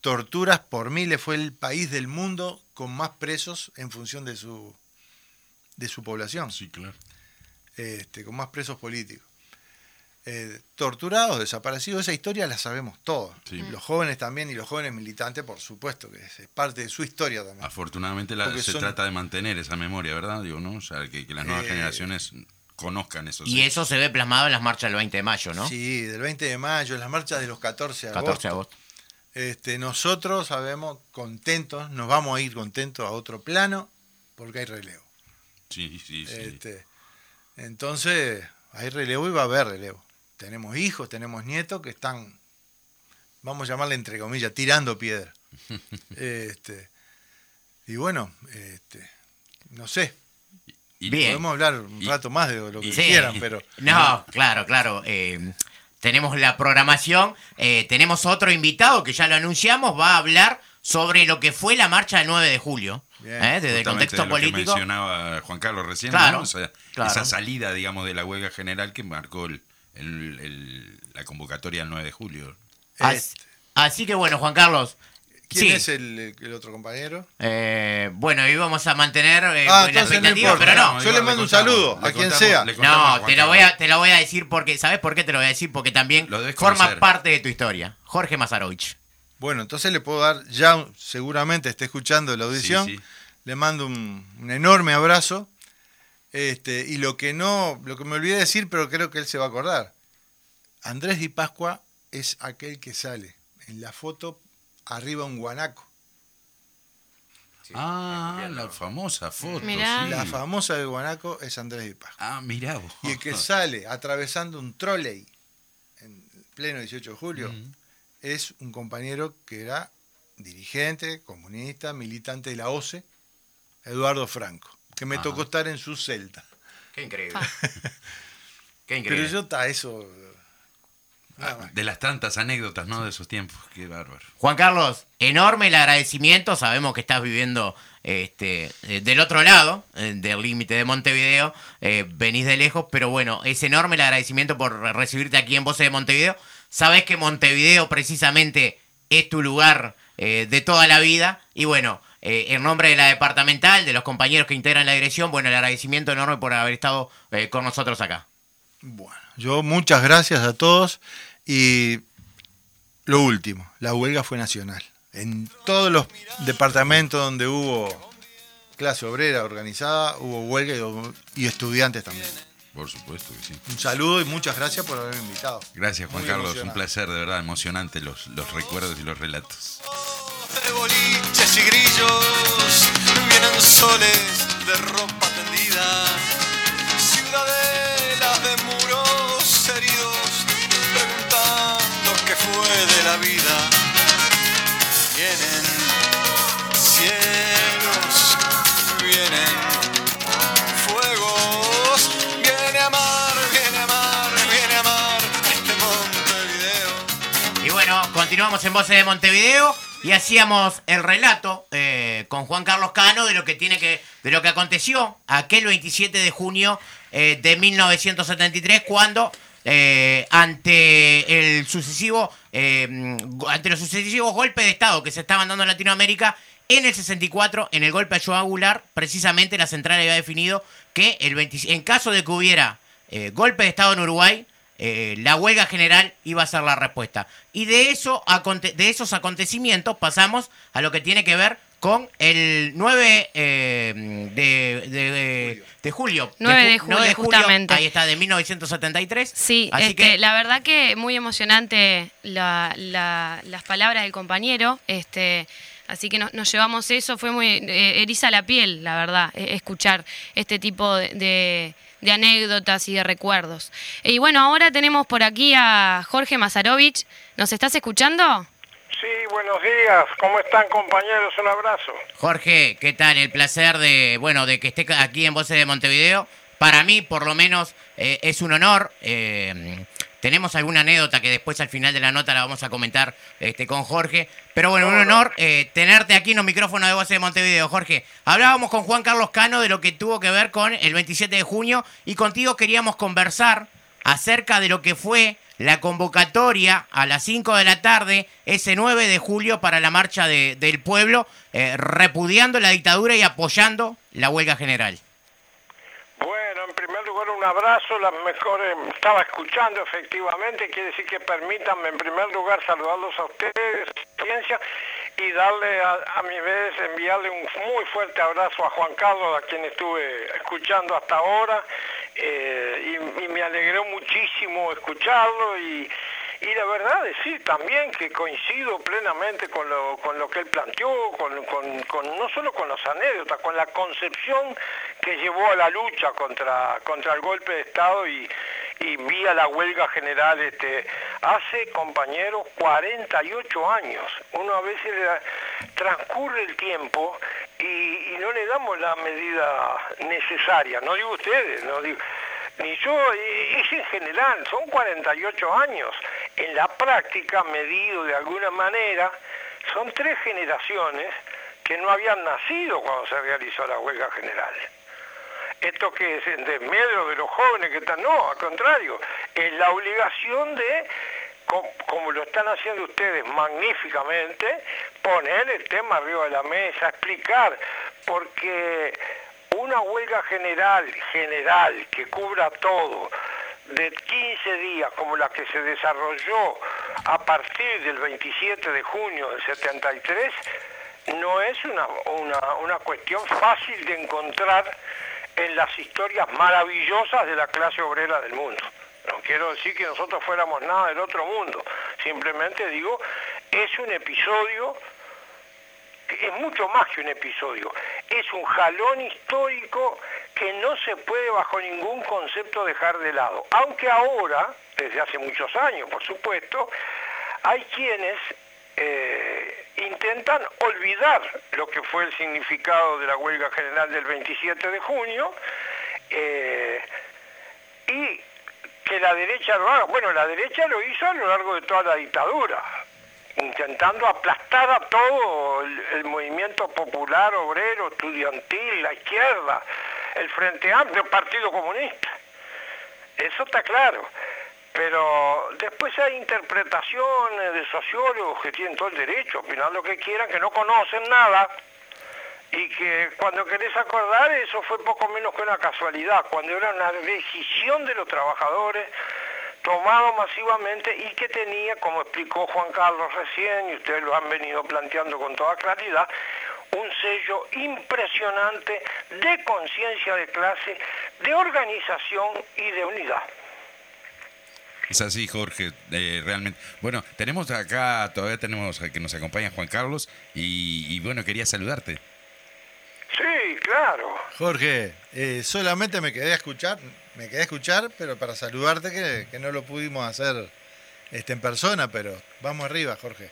Torturas por miles, fue el país del mundo con más presos en función de su, de su población, Sí, claro. este, con más presos políticos. Eh, torturados, desaparecidos, esa historia la sabemos todos. Sí. Los jóvenes también y los jóvenes militantes, por supuesto, que es, es parte de su historia también. Afortunadamente la- se son- trata de mantener esa memoria, ¿verdad? Digo, ¿no? O sea, que, que las nuevas Eh, generaciones conozcan eso. Y eso se ve plasmado en las marchas del 20 de mayo, ¿no? Sí, del 20 de mayo, en las marchas de los 14 de agosto. 14 de agosto. Este, nosotros sabemos contentos, nos vamos a ir contentos a otro plano porque hay relevo. Sí, sí, sí. Este, entonces, hay relevo y va a haber relevo. Tenemos hijos, tenemos nietos que están, vamos a llamarle entre comillas, tirando piedra. (laughs) Este, y bueno, este, no sé, Bien. podemos hablar un rato más de lo que Sí. quieran, pero (laughs) No, claro, claro. eh, tenemos la programación. eh, tenemos otro invitado que ya lo anunciamos. Va a hablar sobre lo que fue la marcha del 9 de julio. Bien. eh, desde el contexto de lo que político. mencionaba Juan Carlos recién, Claro, ¿no? O sea, claro. esa salida, digamos, de la huelga general que marcó el- el- el- la convocatoria el 9 de julio. Este. Así que bueno, Juan Carlos. ¿quién sí, es el, el otro compañero? eh, bueno, íbamos a mantener eh, Ah, la no pero no. Yo le mando un saludo a quien contamos, sea. No, te lo, voy a, te lo voy a decir porque, ¿sabes por qué te lo voy a decir? Porque también forma parte de tu historia. Jorge Mazarovich. Bueno, entonces le puedo dar, ya seguramente esté escuchando la audición, Sí, sí. le mando un, un enorme abrazo. Este, y lo que no, lo que me olvidé decir, pero creo que él se va a acordar. Andrés Di Pascua es aquel que sale en la foto arriba un guanaco. Ah, la famosa foto. Mirá. sí. La famosa del guanaco es Andrés Di Pascua. Ah, mirá vos. Y el que (laughs) sale atravesando un trolley en pleno 18 de julio Mm. es un compañero que era dirigente, comunista, militante de la OCE, Eduardo Franco, que me Ajá. tocó estar en su celda. Qué increíble. Ah. Qué Pero yo está eso. De las tantas anécdotas, ¿no? De esos tiempos. Qué bárbaro. Juan Carlos, enorme el agradecimiento. Sabemos que estás viviendo este, eh, del otro lado eh, del límite de Montevideo. Eh, venís de lejos, pero bueno, es enorme el agradecimiento por recibirte aquí en Voces de Montevideo. Sabes que Montevideo precisamente es tu lugar de toda la vida. Y bueno, en nombre de la departamental, de los compañeros que integran la dirección, bueno, el agradecimiento enorme por haber estado con nosotros acá. Bueno, yo muchas gracias a todos y lo último, la huelga fue nacional. En todos los departamentos donde hubo clase obrera organizada, hubo huelga y, estudiantes también. Por supuesto que sí. Un saludo y muchas gracias por haberme invitado. Gracias Juan Carlos, un placer, de verdad, emocionante los, los recuerdos y los relatos. Grillos vienen soles de ropa tendida, ciudadelas de muros heridos fue de la vida. Vienen cielos, continuamos en Voces de Montevideo y hacíamos el relato eh, con Juan Carlos Cano de lo que tiene que de lo que aconteció aquel 27 de junio eh, de 1973 cuando eh, ante el sucesivo eh, ante los sucesivos golpes de Estado que se estaban dando en Latinoamérica. En el 64, en el golpe a Joao Goulart, precisamente la central había definido que el en caso de que hubiera eh, golpe de Estado en Uruguay, la huelga general iba a ser la respuesta. Y de, eso, de esos acontecimientos pasamos a lo que tiene que ver con el 9 eh, de, de, julio. 9 de, julio, justamente. Ahí está, de 1973. Sí, este, la verdad que muy emocionante la, las palabras del compañero. Este, así que nos, llevamos eso, fue muy eh, eriza la piel, la verdad, e, escuchar este tipo de, de anécdotas y de recuerdos. Y bueno, ahora tenemos por aquí a Jorge Mazarovich. ¿Nos estás escuchando? Sí, buenos días. ¿Cómo están compañeros? Un abrazo. Jorge, ¿qué tal? El placer de, bueno, de que esté aquí en Voces de Montevideo. Para mí, por lo menos, eh, es un honor. Eh, tenemos alguna anécdota que después al final de la nota la vamos a comentar este, con Jorge. Pero bueno, un honor eh, tenerte aquí en los micrófonos de Voces de Montevideo, Jorge. Hablábamos con Juan Carlos Cano de lo que tuvo que ver con el 27 de junio y contigo queríamos conversar acerca de lo que fue la convocatoria a las 5 de la tarde, ese 9 de julio, para la marcha del pueblo, eh, repudiando la dictadura y apoyando la huelga general. Un abrazo, las mejores, estaba escuchando efectivamente, quiere decir que permítanme en primer lugar saludarlos a ustedes, ciencia, y darle a, mi vez, enviarle un muy fuerte abrazo a Juan Carlos, a quien estuve escuchando hasta ahora, eh, y, me alegró muchísimo escucharlo y, y la verdad es sí también que coincido plenamente con lo, con lo que él planteó, con, con, no solo con las anécdotas, con la concepción que llevó a la lucha contra, contra el golpe de Estado y, y vía la huelga general este, hace, compañeros, 48 años. Uno a veces transcurre el tiempo y, no le damos la medida necesaria. No digo ustedes, no digo, ni yo, es en general, son 48 años. En la práctica, medido de alguna manera, son tres generaciones que no habían nacido cuando se realizó la huelga general. Esto que es en desmedro de los jóvenes que están, no, al contrario, es la obligación de como lo están haciendo ustedes magníficamente, poner el tema arriba de la mesa, explicar, porque una huelga general, general, que cubra todo, de 15 días como la que se desarrolló a partir del 27 de junio del 73, no es una, una, una cuestión fácil de encontrar en las historias maravillosas de la clase obrera del mundo. No quiero decir que nosotros fuéramos nada del otro mundo, simplemente digo, es un episodio, es mucho más que un episodio, es un jalón histórico que no se puede bajo ningún concepto dejar de lado. Aunque ahora, desde hace muchos años por supuesto, hay quienes eh, intentan olvidar lo que fue el significado de la huelga general del 27 de junio eh, y que la derecha lo haga. Bueno, la derecha lo hizo a lo largo de toda la dictadura, intentando aplastar a todo el, movimiento popular, obrero, estudiantil, la izquierda, el Frente Amplio, el Partido Comunista. Eso está claro. Pero después hay interpretaciones de sociólogos que tienen todo el derecho a opinar lo que quieran, que no conocen nada y que cuando querés acordar eso fue poco menos que una casualidad, cuando era una decisión de los trabajadores tomado masivamente y que tenía, como explicó Juan Carlos recién, y ustedes lo han venido planteando con toda claridad, un sello impresionante de conciencia de clase, de organización y de unidad. Es así, Jorge, eh, realmente. Bueno, tenemos acá, todavía tenemos que nos acompaña Juan Carlos y, y bueno, quería saludarte. Sí, claro. Jorge, eh, solamente me quedé a escuchar, me quedé a escuchar, pero para saludarte que, que no lo pudimos hacer este, en persona, pero vamos arriba, Jorge.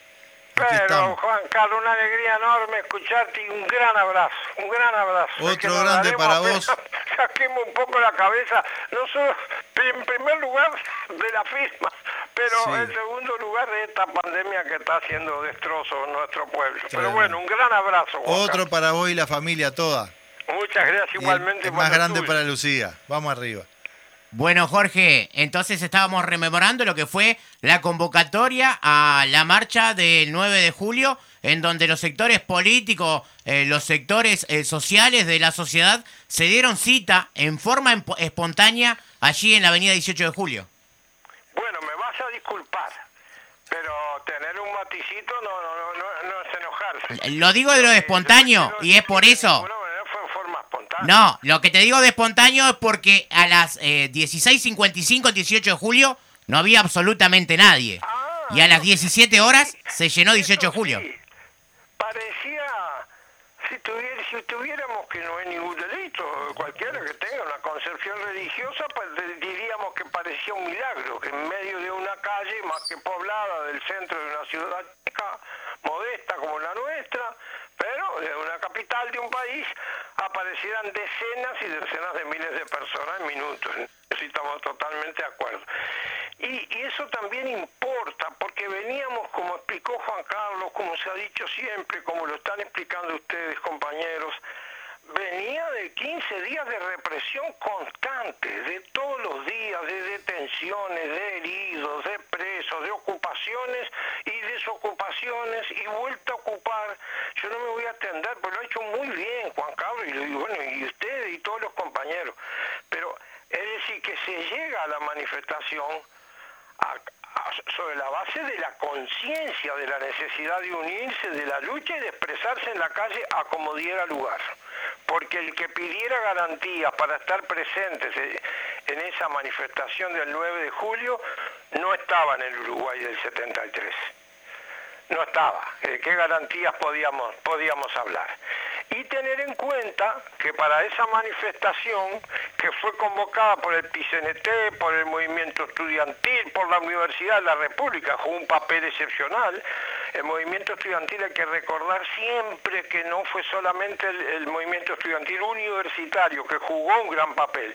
Aquí Pero estamos. Juan Carlos, una alegría enorme escucharte y un gran abrazo, un gran abrazo. Otro Es que nos grande para vos. (laughs) Saquemos un poco la cabeza, no solo en primer lugar de la firma, pero Sí. en segundo lugar de esta pandemia que está haciendo destrozos en nuestro pueblo. Pero bueno, un gran abrazo. Juan Otro para vos y la familia toda. Muchas gracias Y el- igualmente. el más grande tuyo. para Lucía. Vamos arriba. Bueno, Jorge, entonces estábamos rememorando lo que fue la convocatoria a la marcha del 9 de julio, en donde los sectores políticos, eh, los sectores eh, sociales de la sociedad se dieron cita en forma espontánea allí en la avenida 18 de julio. Bueno, me vas a disculpar, pero tener un maticito no, no, no, no, no es enojarse. Lo digo de lo de espontáneo y es por eso. No, lo que te digo de espontáneo es porque a las eh, 16.55 el 18 de julio no había absolutamente nadie. Y a las 17 horas se llenó 18 de julio. Sí, parecía, si, tuviera, si tuviéramos que no hay ningún delito, cualquiera que tenga una concepción religiosa, pues diríamos que parecía un milagro, que en medio de una calle más que poblada del centro de una ciudad chica, modesta como la nuestra, pero de una capital de un país, aparecieran decenas y decenas de miles de personas en minutos. Sí, estamos totalmente de acuerdo. Y, y eso también importa, porque veníamos, como explicó Juan Carlos, como se ha dicho siempre, como lo están explicando ustedes, compañeros, venía de 15 días de represión constante, de todos los días, de detenciones, de heridos, de presos, de ocupaciones y desocupaciones y vuelta a ocupar. Yo no me voy a atender, pero lo ha hecho muy bien Juan Carlos y, bueno, y ustedes y todos los compañeros. Pero es decir, que se llega a la manifestación sobre la base de la conciencia de la necesidad de unirse, de la lucha y de expresarse en la calle a como diera lugar. Porque el que pidiera garantías para estar presentes en esa manifestación del 9 de julio no estaba en el Uruguay del 73 no estaba. ¿De qué garantías podíamos, podíamos hablar? Y tener en cuenta que para esa manifestación, que fue convocada por el PCNT, por el movimiento estudiantil, por la Universidad de la República, jugó un papel excepcional, el movimiento estudiantil hay que recordar siempre que no fue solamente el movimiento estudiantil universitario que jugó un gran papel,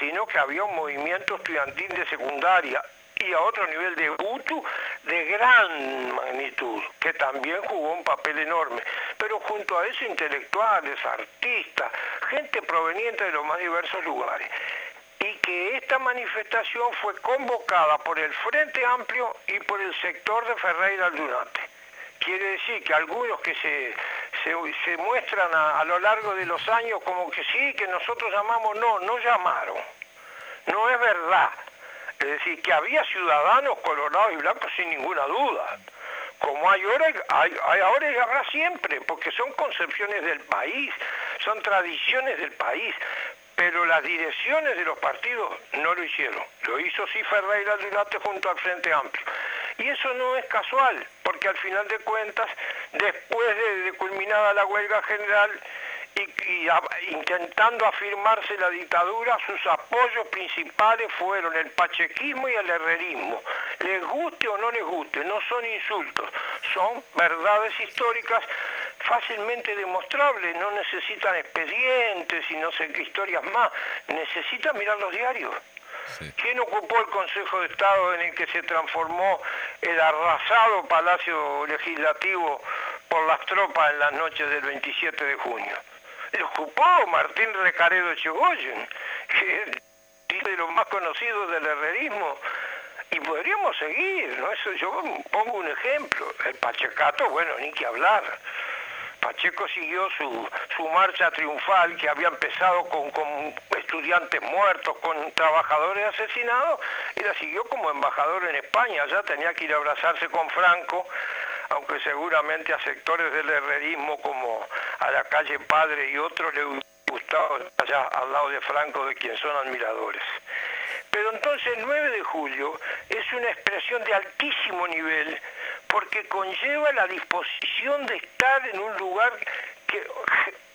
sino que había un movimiento estudiantil de secundaria y a otro nivel de UTU de gran magnitud, que también jugó un papel enorme. Pero junto a eso intelectuales, artistas, gente proveniente de los más diversos lugares. Y que esta manifestación fue convocada por el Frente Amplio y por el sector de Ferreira Aldunate. Quiere decir que algunos que se, se, muestran a lo largo de los años como que sí, que nosotros llamamos, no, no llamaron. No es verdad. Es decir, que había ciudadanos colorados y blancos sin ninguna duda. Como hay ahora, hay, ahora y habrá siempre, porque son concepciones del país, son tradiciones del país. Pero las direcciones de los partidos no lo hicieron. Lo hizo sí Ferreira Aldunate junto al Frente Amplio. Y eso no es casual, porque al final de cuentas, después de, de culminada la huelga general, y, y a- intentando afirmarse la dictadura, sus apoyos principales fueron el pachequismo y el herrerismo. Les guste o no les guste, no son insultos, son verdades históricas fácilmente demostrables, no necesitan expedientes y no sé qué historias más, necesitan mirar los diarios. ¿Quién ocupó el Consejo de Estado en el que se transformó el arrasado Palacio Legislativo por las tropas en las noches del 27 de junio? Lo ocupó Martín Recaredo es de los más conocidos del herrerismo. Y podríamos seguir, ¿no? Eso yo pongo un ejemplo. El Pachecato, bueno, ni que hablar. Pacheco siguió su, su marcha triunfal que había empezado con, con estudiantes muertos, con trabajadores asesinados, y la siguió como embajador en España. Ya tenía que ir a abrazarse con Franco, aunque seguramente a sectores del herrerismo como a la calle Padre y otros le gustaba allá al lado de Franco, de quien son admiradores. Pero entonces el 9 de julio es una expresión de altísimo nivel porque conlleva la disposición de estar en un lugar que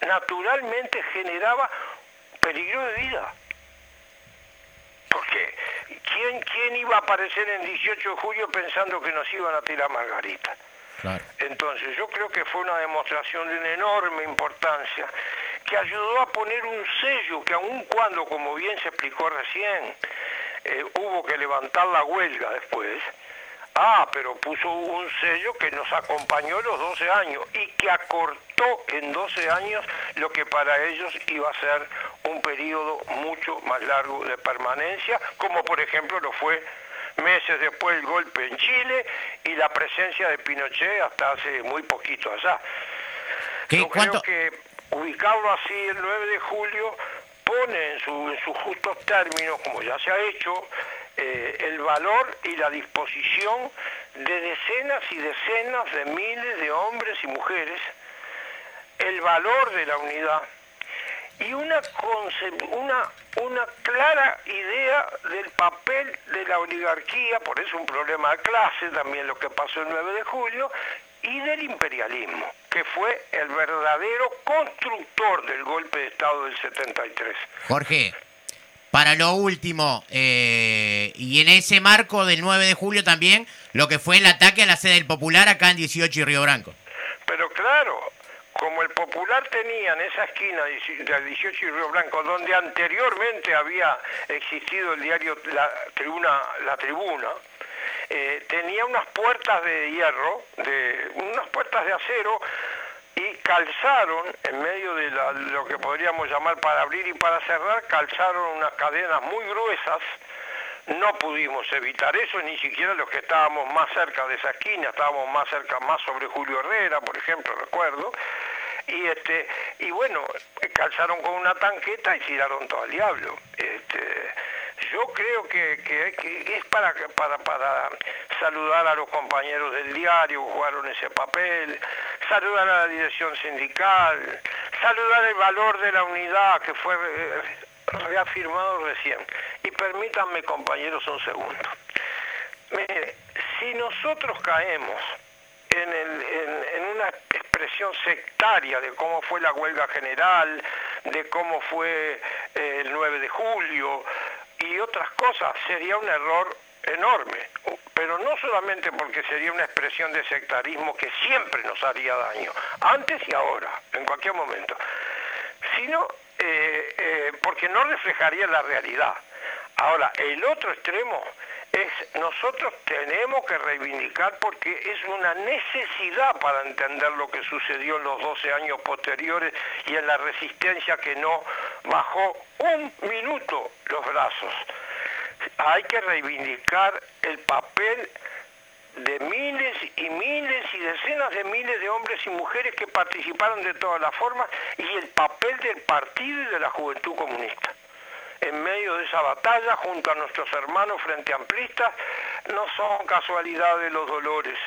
naturalmente generaba peligro de vida. Porque ¿quién, quién iba a aparecer en 18 de julio pensando que nos iban a tirar margarita? Entonces yo creo que fue una demostración de una enorme importancia que ayudó a poner un sello que aun cuando, como bien se explicó recién, eh, hubo que levantar la huelga después, Ah, pero puso un sello que nos acompañó los 12 años y que acortó en 12 años lo que para ellos iba a ser un periodo mucho más largo de permanencia, como por ejemplo lo fue meses después el golpe en Chile y la presencia de Pinochet hasta hace muy poquito allá. Yo creo que ubicarlo así el 9 de julio pone en, su, en sus justos términos, como ya se ha hecho, eh, el valor y la disposición de decenas y decenas de miles de hombres y mujeres, el valor de la unidad y una, una, una clara idea del papel de la oligarquía, por eso un problema de clase, también lo que pasó el 9 de julio, y del imperialismo, que fue el verdadero constructor del golpe de Estado del 73. Jorge, para lo último, eh, y en ese marco del 9 de julio también, lo que fue el ataque a la sede del Popular acá en 18 y Río Branco. Pero claro, como el Popular tenía en esa esquina de 18 y Río Branco, donde anteriormente había existido el diario La Tribuna, la tribuna eh, tenía unas puertas de hierro, de, unas puertas de acero y calzaron, en medio de lo que podríamos llamar para abrir y para cerrar, calzaron unas cadenas muy gruesas. No pudimos evitar eso, ni siquiera los que estábamos más cerca de esa esquina, estábamos más cerca, más sobre Julio Herrera, por ejemplo, recuerdo. Y, este, y bueno, calzaron con una tanqueta y tiraron todo al diablo. Este, yo creo que, es para, para, para saludar a los compañeros del diario que jugaron ese papel, saludar a la dirección sindical, saludar el valor de la unidad que fue eh, reafirmado recién. Y permítanme, compañeros, un segundo. Mire, si nosotros caemos en, una expresión sectaria de cómo fue la huelga general, de cómo fue eh, el 9 de julio, y otras cosas, sería un error enorme, pero no solamente porque sería una expresión de sectarismo que siempre nos haría daño, antes y ahora, en cualquier momento, sino eh, eh, porque no reflejaría la realidad. Ahora, el otro extremo nosotros tenemos que reivindicar porque es una necesidad para entender lo que sucedió en los 12 años posteriores y en la resistencia que no bajó un minuto los brazos. Hay que reivindicar el papel de miles y miles y decenas de miles de hombres y mujeres que participaron de todas las formas y el papel del partido y de la juventud comunista en medio de esa batalla junto a nuestros hermanos frente amplistas, no son casualidades los dolores,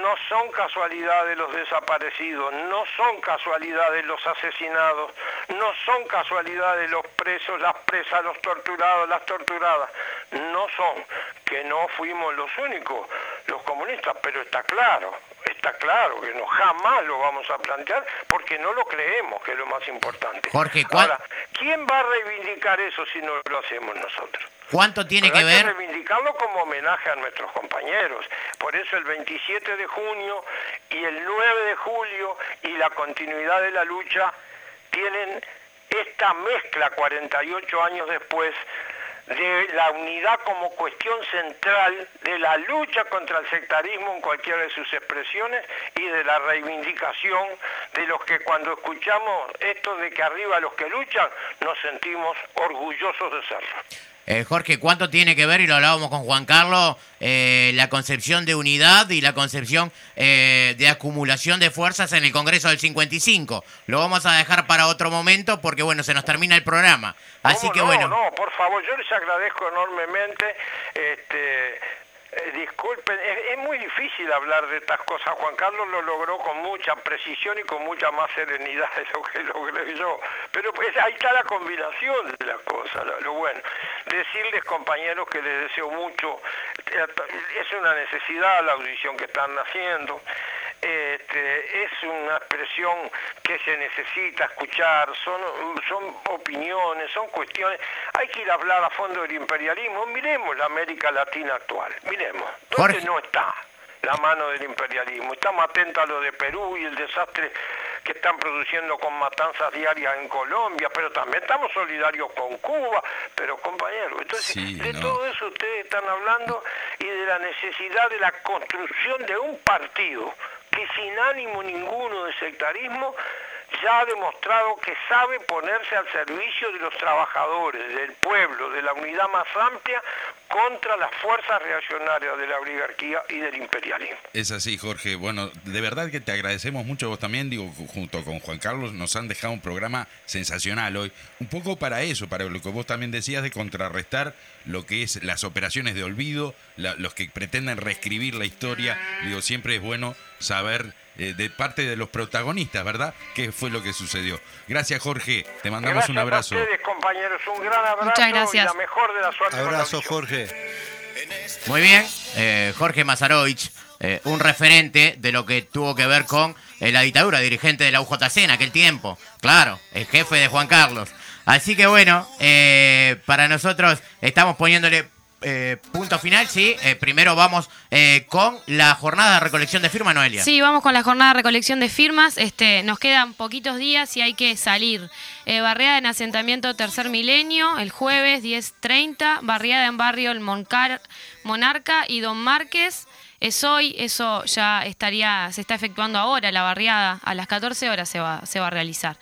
no son casualidades los desaparecidos, no son casualidades los asesinados, no son casualidades los presos, las presas, los torturados, las torturadas, no son, que no fuimos los únicos, los comunistas, pero está claro, está claro que no jamás lo vamos a plantear porque no lo creemos, que es lo más importante. Jorge, Ahora, ¿quién va a reivindicar eso si no lo hacemos nosotros? ¿Cuánto tiene que hay ver? Que reivindicarlo como homenaje a nuestros compañeros. Por eso el 27 de junio y el 9 de julio y la continuidad de la lucha tienen esta mezcla 48 años después de la unidad como cuestión central de la lucha contra el sectarismo en cualquiera de sus expresiones y de la reivindicación de los que cuando escuchamos esto de que arriba los que luchan nos sentimos orgullosos de serlo. Eh, Jorge, ¿cuánto tiene que ver, y lo hablábamos con Juan Carlos, eh, la concepción de unidad y la concepción eh, de acumulación de fuerzas en el Congreso del 55? Lo vamos a dejar para otro momento porque, bueno, se nos termina el programa. Así ¿Cómo que, no? bueno. No, por favor, yo les agradezco enormemente. Este, eh, disculpen, es, muy difícil hablar de estas cosas. Juan Carlos lo logró con mucha precisión y con mucha más serenidad de lo que (laughs) logré yo. Pero pues ahí está la combinación de las cosas, lo, lo bueno. Decirles, compañeros, que les deseo mucho. eh, Es una necesidad la audición que están haciendo. Este, es una expresión que se necesita escuchar, son, son opiniones, son cuestiones. Hay que ir a hablar a fondo del imperialismo. Miremos la América Latina actual, miremos. ¿Dónde Jorge. no está la mano del imperialismo? Estamos atentos a lo de Perú y el desastre que están produciendo con matanzas diarias en Colombia, pero también estamos solidarios con Cuba, pero compañeros, entonces Sí, de no. todo eso ustedes están hablando y de la necesidad de la construcción de un partido que sin ánimo ninguno de sectarismo ya ha demostrado que sabe ponerse al servicio de los trabajadores, del pueblo, de la unidad más amplia contra las fuerzas reaccionarias de la oligarquía y del imperialismo. Es así, Jorge. Bueno, de verdad que te agradecemos mucho vos también, digo, ju- junto con Juan Carlos, nos han dejado un programa sensacional hoy. Un poco para eso, para lo que vos también decías de contrarrestar lo que es las operaciones de olvido, los que pretenden reescribir la historia. Digo, siempre es bueno saber eh, de parte de los protagonistas, ¿verdad? ¿Qué fue lo que sucedió? Gracias, Jorge. Te mandamos Gracias un abrazo. a ustedes, compañeros, un gran abrazo Muchas gracias. y la mejor de la suerte. Abrazo. Jorge. Muy bien, eh, Jorge Mazarovich, eh, un referente de lo que tuvo que ver con eh, la dictadura, dirigente de la UJC en aquel tiempo, claro, el jefe de Juan Carlos. Así que bueno, eh, para nosotros estamos poniéndole eh, punto final, sí. Eh, primero vamos eh, con la jornada de recolección de firma, Noelia. Sí, vamos con la jornada de recolección de firmas. Este, nos quedan poquitos días y hay que salir. Eh, barriada en asentamiento Tercer Milenio, el jueves 10.30. Barriada en barrio El Moncar- Monarca y Don Márquez. Es hoy, eso ya estaría, se está efectuando ahora, la barriada. A las 14 horas se va, se va a realizar.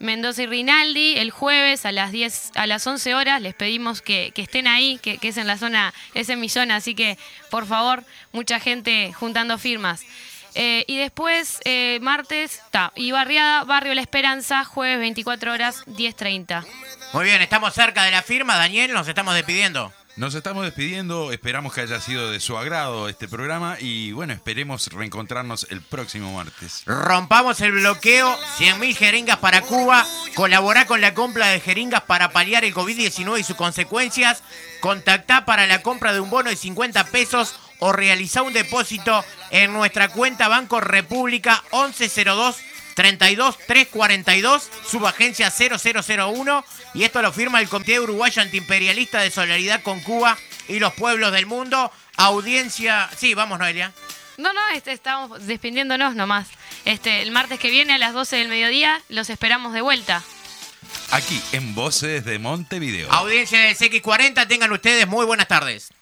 Mendoza y Rinaldi el jueves a las 10 a las 11 horas les pedimos que, estén ahí que, que es en la zona es en mi zona así que por favor mucha gente juntando firmas Eh, y después eh, martes ta, y barriada barrio La Esperanza jueves 24 horas 10.30 Muy bien, estamos cerca de la firma, Daniel, nos estamos despidiendo. Nos estamos despidiendo, esperamos que haya sido de su agrado este programa y bueno, esperemos reencontrarnos el próximo martes. Rompamos el bloqueo, 100.000 jeringas para Cuba, colaborá con la compra de jeringas para paliar el COVID-19 y sus consecuencias, contactá para la compra de un bono de 50 pesos o realizá un depósito en nuestra cuenta Banco República 1102 32 342, subagencia 0001 y esto lo firma el Comité Uruguayo Antiimperialista de Solidaridad con Cuba y los pueblos del mundo. Audiencia, sí, vamos Noelia. no no este, estamos despidiéndonos nomás este el martes que viene a las 12 del mediodía los esperamos de vuelta Aquí en Voces de Montevideo. Audiencia del CX40, tengan ustedes muy buenas tardes.